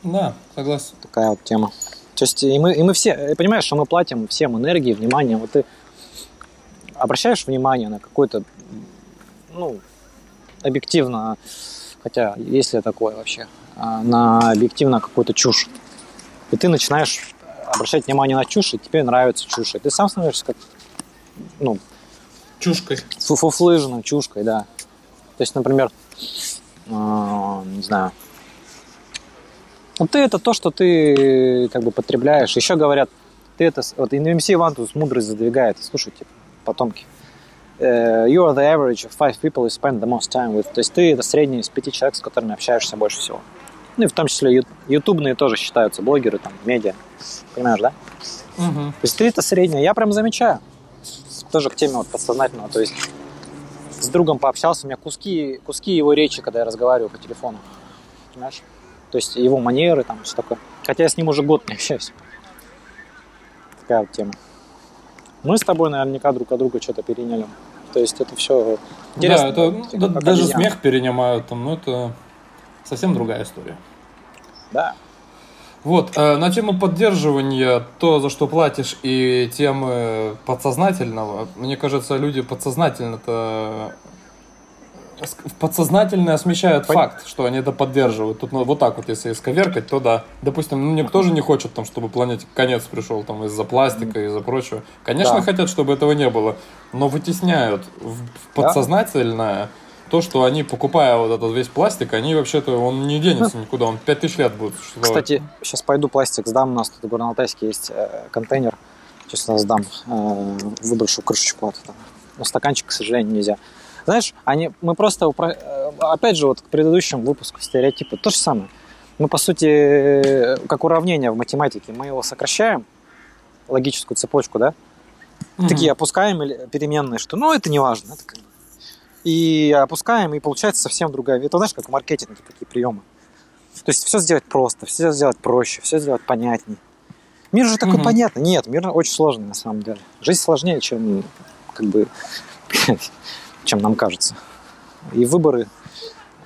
Да, согласен. Такая вот тема. То есть и мы, и мы все, э, понимаешь, что мы платим всем энергии, внимание. Вот ты обращаешь внимание на какой-то, ну, объективно, хотя есть ли такое вообще, а, на объективно какую-то чушь. И ты начинаешь обращать внимание на чушь, и тебе нравится чушь. И ты сам становишься как, ну, Чушкой. фу- фуфлыжным, чушкой, да. То есть, например, а, не знаю, ну, ты это то, что ты как бы потребляешь. Еще говорят, ты это... Вот NMC Вантус мудрость задвигает. Слушайте, потомки. Э, You are the average of five people you spend the most time with. То есть ты это средний из пяти человек, с которыми общаешься больше всего. Ну и в том числе ютубные тоже считаются блогеры, там, медиа. Понимаешь, да? Мгм. То есть ты это среднее. Я прям замечаю. Тоже к теме вот подсознательного. То есть с другом пообщался, у меня куски, куски его речи, когда я разговариваю по телефону. Понимаешь? То есть его манеры, там все такое. Хотя я с ним уже год не общаюсь. Такая вот тема. Мы с тобой наверняка друг от друга что-то переняли. То есть это все Интересно, да, это да, да, даже обезьяна. смех перенимают, там, ну это совсем другая история. Да. Вот, э, на тему поддерживания, то, за что платишь, и темы подсознательного, мне кажется, люди подсознательно-то подсознательно смещают Пон- факт, что они это поддерживают. Тут ну, вот так вот, если исковеркать, то да. Допустим, ну, никто же не хочет, там, чтобы планете конец пришел там, из-за пластика, из-за прочего. Конечно, Да. хотят, чтобы этого не было, но вытесняют в, подсознательное то, что они, покупая вот этот весь пластик, они вообще-то, он не денется никуда, он 5000 лет будет существовать. Кстати, сейчас пойду пластик сдам. У нас тут в Горно-Алтайске есть э, контейнер. Сейчас сдам. Э, выброшу крышечку от этого. Но стаканчик, к сожалению, нельзя. Знаешь, они, мы просто, э, опять же, вот к предыдущему выпуску стереотипы, то же самое. Мы, по сути, э, как уравнение в математике, мы его сокращаем, логическую цепочку, да, Мгм. такие опускаем или- переменные, что, ну, это не важно. Это как бы. И опускаем, и получается совсем другая. Это знаешь, как в маркетинге такие приемы. То есть все сделать просто, все сделать проще, все сделать понятнее. Мир же такой Мгм. понятный. Нет, мир очень сложный на самом деле. Жизнь сложнее, чем как бы чем нам кажется. И выборы,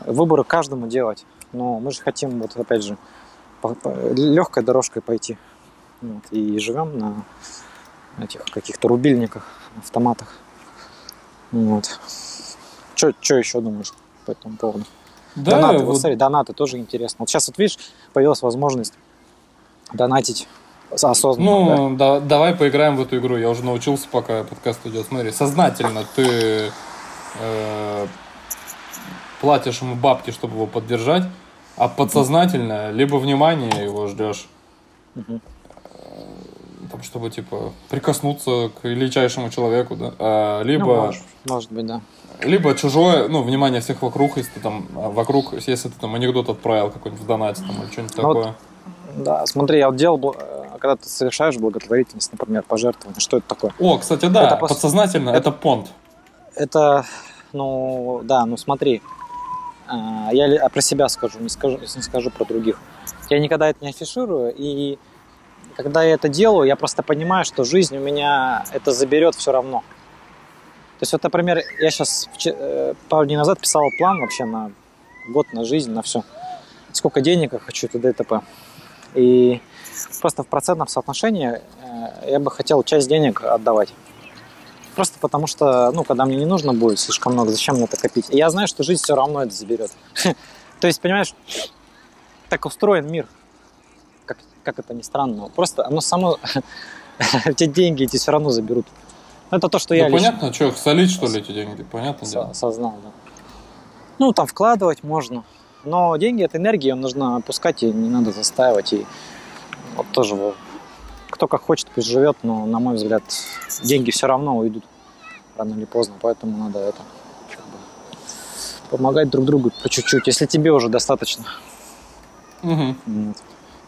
выборы каждому делать. Но мы же хотим, вот опять же, легкой дорожкой пойти. Вот, и живем на этих каких-то рубильниках, автоматах. Вот. Что еще думаешь по этому поводу? Да, донаты, вот вот смотри, донаты тоже интересно. Вот сейчас вот видишь, появилась возможность донатить осознанно. Ну, да, давай поиграем в эту игру. Я уже научился, пока подкаст идет. Смотри, сознательно ты э, платишь ему бабки, чтобы его поддержать, а подсознательно либо внимание его ждешь, Мгм. там, чтобы типа прикоснуться к величайшему человеку, да, а, Ну, либо может, может быть, да. либо чужое, ну, внимание всех вокруг, если ты там а, вокруг, если ты там анекдот отправил какой-нибудь в донате там или что-нибудь Ну, вот такое. Да, смотри, я вот делал, э, когда ты совершаешь благотворительность, например, пожертвование, что это такое? О, кстати, да, Это подсознательно, это- это понт. Это, ну, да, ну смотри, а, я а про себя скажу, не скажу, не скажу про других. Я никогда это не афиширую, и когда я это делаю, я просто понимаю, что жизнь у меня это заберет все равно. То есть вот, например, я сейчас пару дней назад писал план вообще на год, на жизнь, на все. Сколько денег я хочу, т.д. и т.п. И просто в процентном соотношении э, я бы хотел часть денег отдавать. Просто потому что, ну, когда мне не нужно будет слишком много, зачем мне это копить? И я знаю, что жизнь все равно это заберет. То есть, понимаешь, так устроен мир. Как, как это ни странно. Просто оно само... Эти деньги эти все равно заберут. Это то, что Да я понятно, что, их солить, что ли, эти деньги? Понятно дело. осознал. Да. Ну, там вкладывать можно. Но деньги это энергия, ее нужно опускать, и не надо застаивать. И вот тоже кто как хочет, пусть живет, но, на мой взгляд, деньги все равно уйдут рано или поздно, поэтому надо это как бы, помогать друг другу по чуть-чуть, если тебе уже достаточно. Мгм. Вот.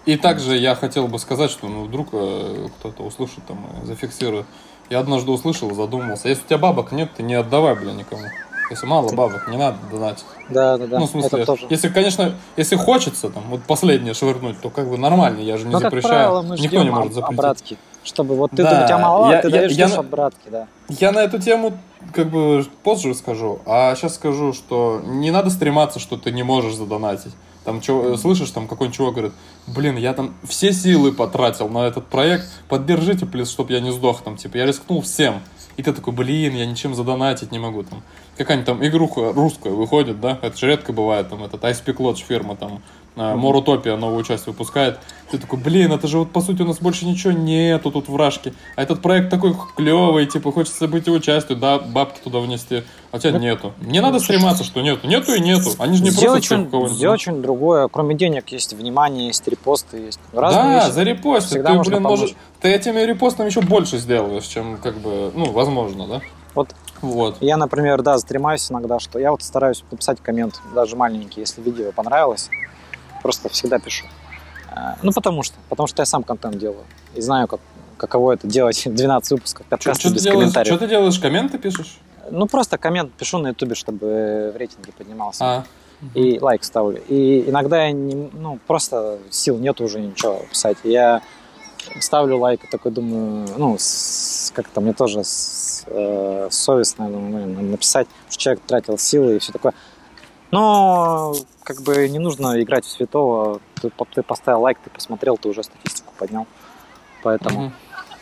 И также я хотел бы сказать, что ну, вдруг э, кто-то услышит там и зафиксирует. Я однажды услышал, задумался. Если у тебя бабок нет, ты не отдавай, бля, никому. Если мало бабок, не надо донатить. Да, да, да. ну, в смысле, если, конечно, если хочется там вот последнее швырнуть, то как бы нормально, я же не Но, как запрещаю. правило, мы Никто не может запретить. обратки. Чтобы вот ты, Да, у тебя мало, я- ты я- даешь я на- обратки, да. Я на эту тему как бы позже скажу, а сейчас скажу, что не надо стрематься, что ты не можешь задонатить. Там чё, э, слышишь, там какой-нибудь чувак говорит, блин, я там все силы потратил на этот проект, поддержите, плиз, чтобы я не сдох, там, типа, я рискнул всем. И ты такой, блин, я ничем задонатить не могу, там. Какая-нибудь там игруха русская выходит, да, это же редко бывает, там, этот Ice Lodge фирма, там, э, Морутопия новую часть выпускает. Ты такой, блин, это же вот по сути у нас больше ничего нету тут вражки. А этот проект такой клевый, типа хочется быть его частью, да, бабки туда внести. А у тебя нету. Не надо стрематься, что нету. Нету и нету. Они же не сделать просто кого-нибудь. сделать что-нибудь другое. Кроме денег есть внимание, есть репосты, есть разные Да, вещи. за репосты. Всегда Ты, можно блин, помочь. можешь. Ты этими репостами еще больше сделаешь, чем как бы, ну, возможно, да? Вот Вот. я, например, да, стремаюсь иногда, что я вот стараюсь написать коммент, даже маленький, если видео понравилось, просто всегда пишу. А, Ну, потому что, потому что я сам контент делаю и знаю, как, каково это делать 12 выпусков Что подкаста ты без делаешь? комментариев. Что ты делаешь? Комменты пишешь? Ну, просто коммент пишу на ютубе, чтобы в рейтинге поднимался. А. и лайк ставлю. И иногда я не, ну, просто сил нет уже ничего писать. Я ставлю лайк, такой думаю, ну, как-то мне тоже с- э, совестно, надо написать, что человек тратил силы и все такое. Но как бы не нужно играть в святого. Ты, ты поставил лайк, ты посмотрел, ты уже статистику поднял. Поэтому.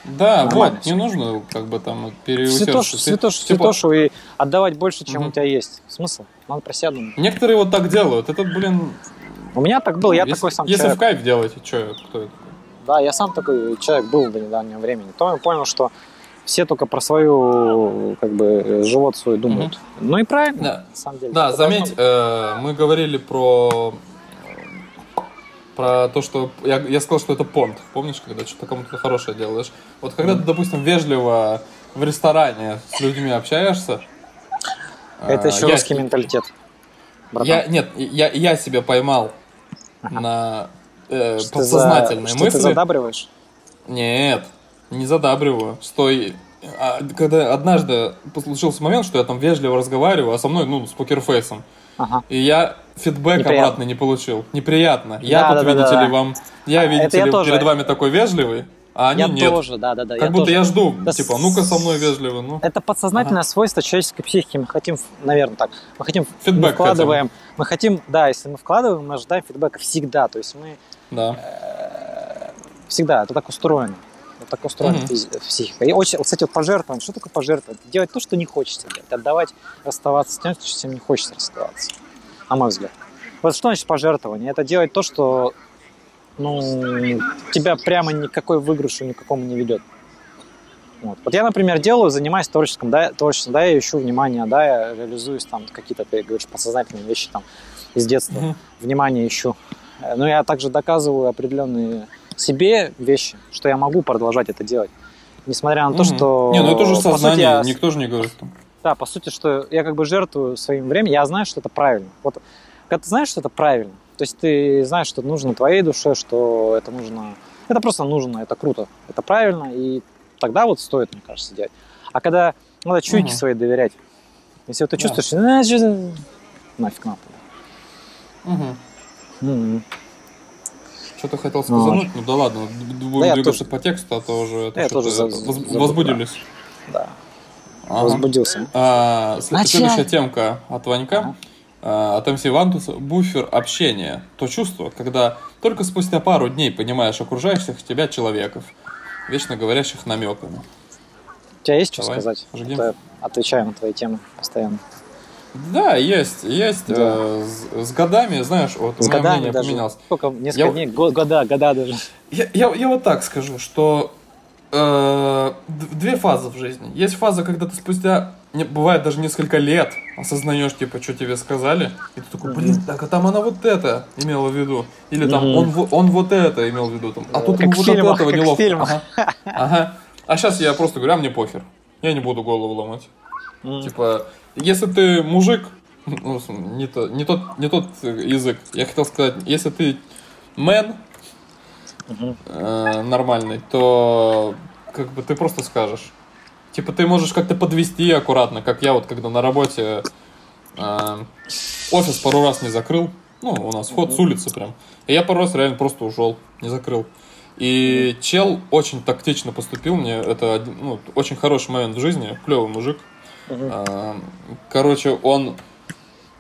Да, Нормально вот, не нужно как бы там переусердствовать. святош, Типа, святошу и отдавать больше, чем Мгм. у тебя есть. Смысл? Надо про себя думать. Некоторые вот так делают. Это, блин, У меня так было, я если, такой сам если человек. в кайф делаете, что, кто это? Да, я сам такой человек был до недавнего времени. То я понял, что все только про свою, как бы, живот свой думают. Ну и правильно, Да. на самом деле. Да, Это заметь, э, мы говорили про про то, что я, я сказал, что это понт. Помнишь, когда что-то кому-то хорошее делаешь? Вот когда ты, допустим, вежливо в ресторане с людьми общаешься. Это э, еще я- русский менталитет. братан. Я, нет, я, я себя поймал Ага. на э, Что ты за- подсознательные что мысли. ты задабриваешь? Нет, не задабриваю. Стой. А, когда однажды случился момент, что я там вежливо разговариваю, а со мной, ну, с покерфейсом. Ага. И я фидбэк Неприятно. обратно не получил. Неприятно. Я Да, тут, да, видите да, ли, да. вам... Я, А, видите это я ли, тоже. перед вами такой вежливый, а они я нет. тоже, да, да, да. Как я будто тоже. я жду, Да типа, с- ну-ка со мной вежливо, ну. Это подсознательное свойство человеческой психики. Мы хотим, наверное, так. Мы хотим, мы Фидбэк вкладываем, мы хотим, да, если мы вкладываем, мы ожидаем фидбэка всегда. То есть мы Да. всегда, это так устроено. Вот так устроена Мгм. физи- психика. И очень, кстати, вот пожертвовать. Что такое пожертвовать? Делать то, что не хочется делать. Отдавать, расставаться с тем, с чем не хочется расставаться. На мой взгляд. Вот что значит пожертвование? Это делать то, что ну, тебя прямо никакой выигрышу никакому не ведет. Вот. вот я, например, делаю, занимаюсь творчеством, да, творчеством, да, я ищу внимание, да, я реализуюсь там какие-то, ты говоришь, подсознательные вещи там из детства, Мгм. внимание ищу. Э, Но я также доказываю определенные себе вещи, что я могу продолжать это делать. Несмотря на то, Мгм. что... Не, ну это уже сути, сознание, я- никто же не говорит там. да, по сути, что я как бы жертвую своим временем, я знаю, что это правильно. Вот когда ты знаешь, что это правильно, то есть ты знаешь, что это нужно твоей душе, что это нужно... Это просто нужно, это круто, это правильно, и тогда вот стоит, мне кажется, делать. А когда надо чуйке Мгм. своей доверять, если вот ты Да. чувствуешь, что «А, чё ты?» нафиг надо. Мгм. М-м. Что-то хотел Ну, сказать, ну да ладно, будем Да двигаться тоже- по тексту, а то уже это я тоже за- воз- забыл, возбудились. Да, Ага. возбудился. А, следующая темка от Ванька. Ага. А, от МС Вантуса. Буфер общения. То чувство, когда только спустя пару дней понимаешь окружающих тебя человеков, вечно говорящих намеками. У тебя есть что Давай, сказать? жги. А то я отвечаю на твои темы постоянно. Да, есть, есть. Да. э, с, с годами, знаешь, вот С мое годами мнение даже. поменялось. Сколько? Несколько Я- дней? Го- Года, года даже. Я, я, я вот так скажу, что э, две фазы в жизни. Есть фаза, когда ты спустя, не, бывает даже несколько лет, осознаешь, типа, что тебе сказали, и ты такой, блин, так а там она вот это имела в виду. Или там он, он вот это имел в виду. Там, а тут Как ему вот фильмах, от этого неловко. Ага. Ага. А сейчас я просто говорю, а мне похер. Я не буду голову ломать. М. Типа, если ты мужик, ну, не, то, не, тот, не тот язык. Я хотел сказать, если ты мэн, Мгм. э, нормальный, то как бы ты просто скажешь. Типа ты можешь как-то подвести аккуратно, как я вот когда на работе э, офис пару раз не закрыл. Ну, у нас вход с улицы прям. И я пару раз реально просто ушел, не закрыл. И чел очень тактично поступил мне. Это один- ну, очень хороший момент в жизни. Клевый мужик. А, Короче, он,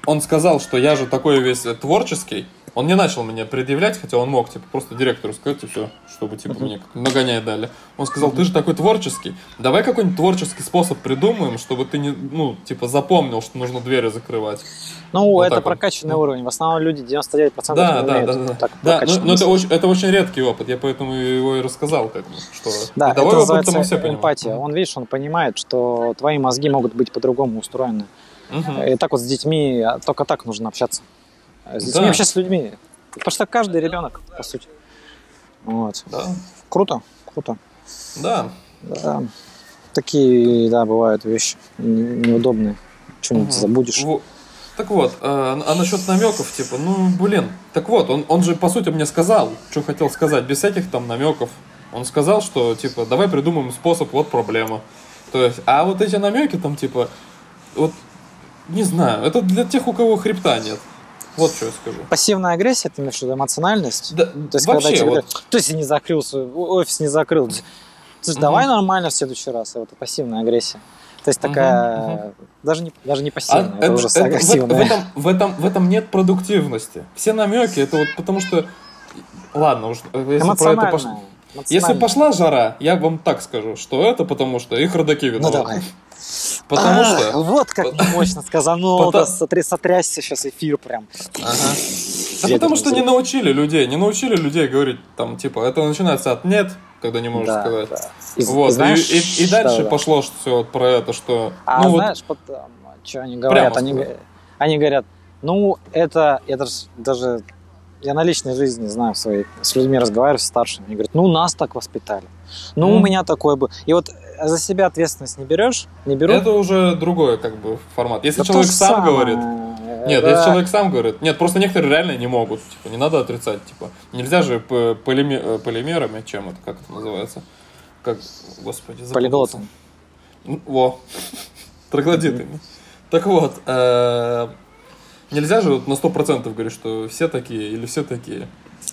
он сказал, что я же такой весь творческий. Он не начал мне предъявлять, хотя он мог, типа, просто директору сказать и все, чтобы, типа, мне нагоняй дали. Он сказал, ты же такой творческий, давай какой-нибудь творческий способ придумаем, чтобы ты, не, ну, типа, запомнил, что нужно двери закрывать. Ну, Вот это так вот. прокачанный уровень. В основном люди 99% Да, не да, умеют да, да. так Да, прокачанно но, но это, очень, это очень редкий опыт, я поэтому его и рассказал, как бы, что Да, это опыт называется все понимаем. эмпатия. Он, видишь, он понимает, что твои мозги могут быть по-другому устроены. Мгм. И так вот с детьми, а, только так нужно общаться. С детьми Да. вообще с людьми. Потому что каждый ребенок, по сути. Вот. Да, Круто, круто. да. Да. Такие, да, бывают вещи не- неудобные. Что-нибудь Мгм. забудешь. Так вот, а, а насчет намеков, типа, ну, блин, так вот, он, он же, по сути, мне сказал, что хотел сказать, без всяких там намеков. Он сказал, что, типа, давай придумаем способ, вот проблема. То есть, а вот эти намеки там, типа, вот, не знаю, это для тех, у кого хребта нет. Вот что я скажу. Пассивная агрессия, ты имеешь в виду эмоциональность? Да, То есть, когда вообще, тебе вот, то есть не закрыл свой офис, не закрыл. То есть, Мгм. давай нормально в следующий раз. Это пассивная агрессия. То есть такая, даже не, даже не а пассивная, это, это- уже это- агрессивная. в этом, в, этом, в этом нет продуктивности. Все намеки, это вот потому что... Ладно, уж если про это пошло... Если пошла жара, я вам так скажу, что это потому что их родаки Ну виноваты. давай. Потому А, что... Вот как мощно сказано. Да, сотри- Сотрясся сейчас эфир прям. Ага. Да потому что не научили людей, не научили людей говорить там, типа, это начинается от нет, когда не можешь Да, сказать. да. И, Вот, и- знаешь, и, и дальше да, пошло все вот про это, что... А ну вот, знаешь, потом, что они говорят? Они, сказать. они говорят, ну, это, это даже... Я на личной жизни знаю своей, с людьми разговариваю, с старшими. Они говорят, ну, нас так воспитали. Ну, у Мгм. меня такое было. И вот за себя ответственность не берешь, не берут. это уже другой как бы формат. Если Да человек сам самое. говорит... Нет, да. если человек сам говорит... Нет, просто некоторые реально не могут. Типа, не надо отрицать. Типа, нельзя же п- полиме- э, полимерами, чем это, как это называется? Как, господи. Полиглотом. Во. Троглодитами. Так вот, э, нельзя же вот на 100% говорить, что все такие или все такие.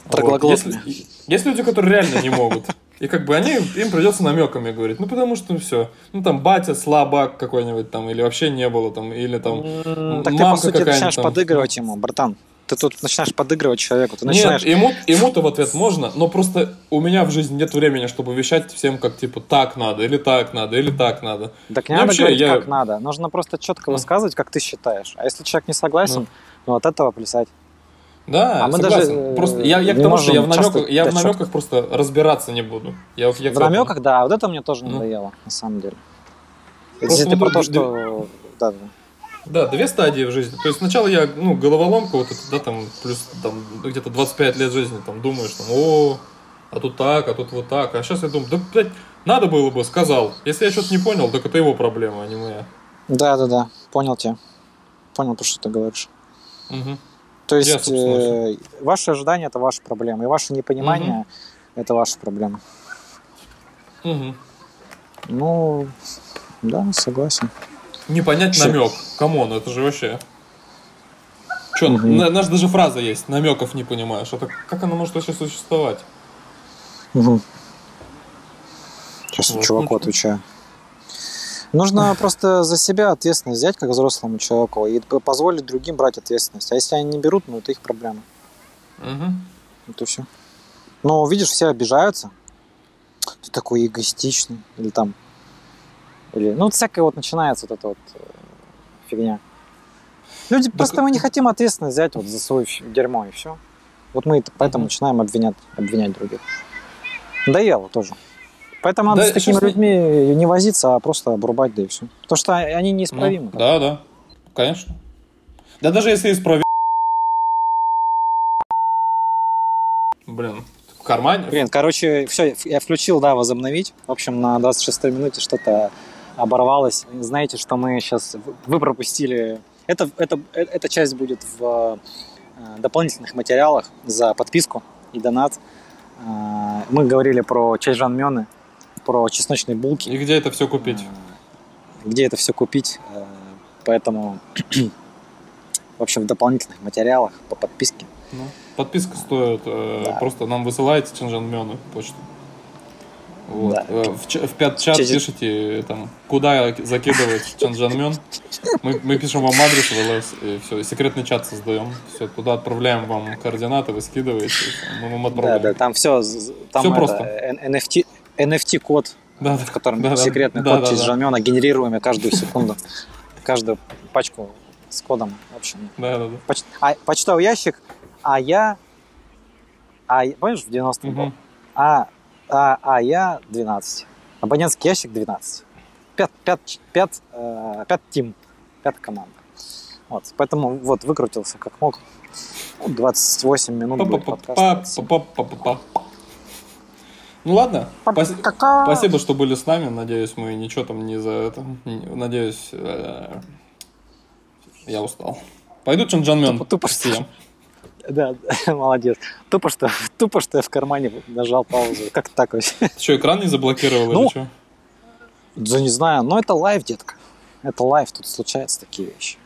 Вот. Троглоглотами. Есть, есть люди, которые реально не могут. И как бы они, им придется намеками говорить. Ну, потому что все. Ну, там, батя слабак какой-нибудь там, или вообще не было там, или там... М, Так ты, по сути, начинаешь там. подыгрывать ему, братан. Ты тут начинаешь подыгрывать человеку. Ты Нет, начинаешь... ему, ему-то в ответ можно, но просто у меня в жизни нет времени, чтобы вещать всем, как типа так надо, или так надо, или так надо. Так не Ну, надо вообще, говорить, я- как надо. Нужно просто четко высказывать, как ты считаешь. А если человек не согласен, Ну. ну, от этого плясать. Да, А мы согласен. даже, э, просто я, я к тому, что я в намеках, я в намеках просто разбираться не буду. Я, я В намеках, да, вот это мне тоже Ну. надоело, на самом деле. Просто Если ты вот про то, что... Да, да. Да, две стадии в жизни. То есть сначала я, ну, головоломка, вот это, да, там, плюс там где-то 25 лет жизни, там, думаешь, там, о, а тут так, а тут вот так. А сейчас я думаю, да, блядь, надо было бы, сказал. Если я что-то не понял, так это его проблема, а не моя. Да, да, да. Понял тебя. Понял, про что ты говоришь. Мгм. То Я, есть собственно, э, ваши ожидания это ваша проблема, и ваше непонимание это ваша проблема. Мгм. Ну, да, согласен. Не понять Всё. намек. Come on, это же вообще. Че, Мгм. наша даже фраза есть, намеков не понимаешь. Это как она может вообще существовать? Сейчас Вот, чуваку ну, отвечаю. Нужно просто за себя ответственность взять, как взрослому человеку, и позволить другим брать ответственность. А если они не берут, ну это их проблема. Мгм. Это все. Но видишь, все обижаются. Ты такой эгоистичный. Или там. Или. Ну, всякое вот начинается вот эта вот э, фигня. Люди просто мы не хотим ответственность взять вот за свое дерьмо и все. Вот мы это- поэтому Мгм. начинаем обвинять, обвинять других. Надоело тоже. Поэтому надо Да, с такими не- людьми не возиться, а просто обрубать, да и все. Потому что они Ну, неисправимы. да, да. Конечно. Да даже если исправить... Блин, в кармане... Блин, короче, все, я включил, да, возобновить. В общем, на 26 минуте что-то оборвалось. Знаете, что мы сейчас... Вы пропустили... Это, это, э- эта часть будет в э, дополнительных материалах за подписку и донат. Э, Мы говорили про чайжанмены, про чесночные булки. И где это все купить? Э, Где это все купить. Э, Поэтому, в общем, в дополнительных материалах по подписке. Ну, подписка стоит, э, Да. просто нам высылаете чанжанмены в почту. Вот. Да. В, ч- в пят чат Через- пишите, там, куда закидывать чанжанмен. Мы, мы пишем вам адрес в ЛС, и все, секретный чат создаем. Все, туда отправляем вам координаты, вы скидываете, и мы вам Да, отправляем. да, там все, там Всё это, просто. NFT, NFT-код Да, в котором да, секретный Да, код да, через да. Жамена, генерируемый каждую секунду. Каждую пачку с кодом. В общем, Да, да, да. поч- а, почтовый ящик, а я... А, помнишь, в 90-м был? Мгм. А, а, а я 12. Абонентский ящик 12. Пят, пят, пят, э, пят тим. Пятая команда. Вот, поэтому вот выкрутился как мог. Ну, 28 минут будет подкаст. Ну ладно, спаси- Ка-ка. спасибо, что были с нами. Надеюсь, мы ничего там не за это. Надеюсь, э, я устал. Пойду чанджанмен. Тупо- тупо что-. Да, молодец. Тупо что, тупо что я в кармане нажал паузу. Как так вообще? Что, экран не заблокировал Ну, или что? Да не знаю, но это лайв, детка. Это лайв, тут случаются такие вещи.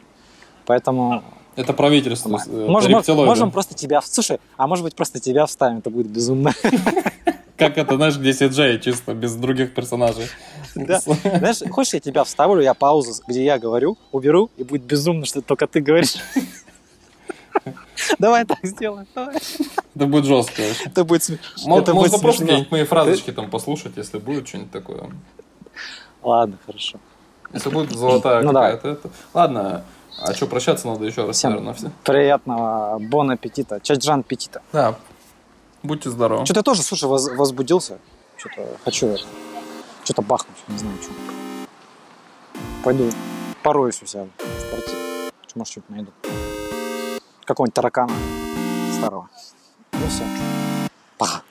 Поэтому Это правительство. Можем, э, можем, можем просто тебя... Слушай, а может быть просто тебя вставим, это будет безумно. Как это, знаешь, где CJ чисто, без других персонажей. Да. Знаешь, хочешь, я тебя вставлю, я паузу, где я говорю, уберу, и будет безумно, что только ты говоришь. Давай так сделаем. давай. Это будет жестко. Это будет сме- Мо- это Можно будет просто смешно. какие-нибудь мои фразочки там послушать, если будет что-нибудь такое. Ладно, хорошо. Если будет золотая Ну, какая-то. это- Ладно, а что, прощаться надо еще раз, Всем наверное, все. приятного бон аппетита. Чаджан аппетита. Да. Будьте здоровы. Что-то я тоже, слушай, воз- возбудился. Что-то хочу это. Что-то бахнуть, не знаю, что. Пойду пороюсь у себя в квартире. Может, что-то найду. Какого-нибудь таракана старого. Ну все. Пока.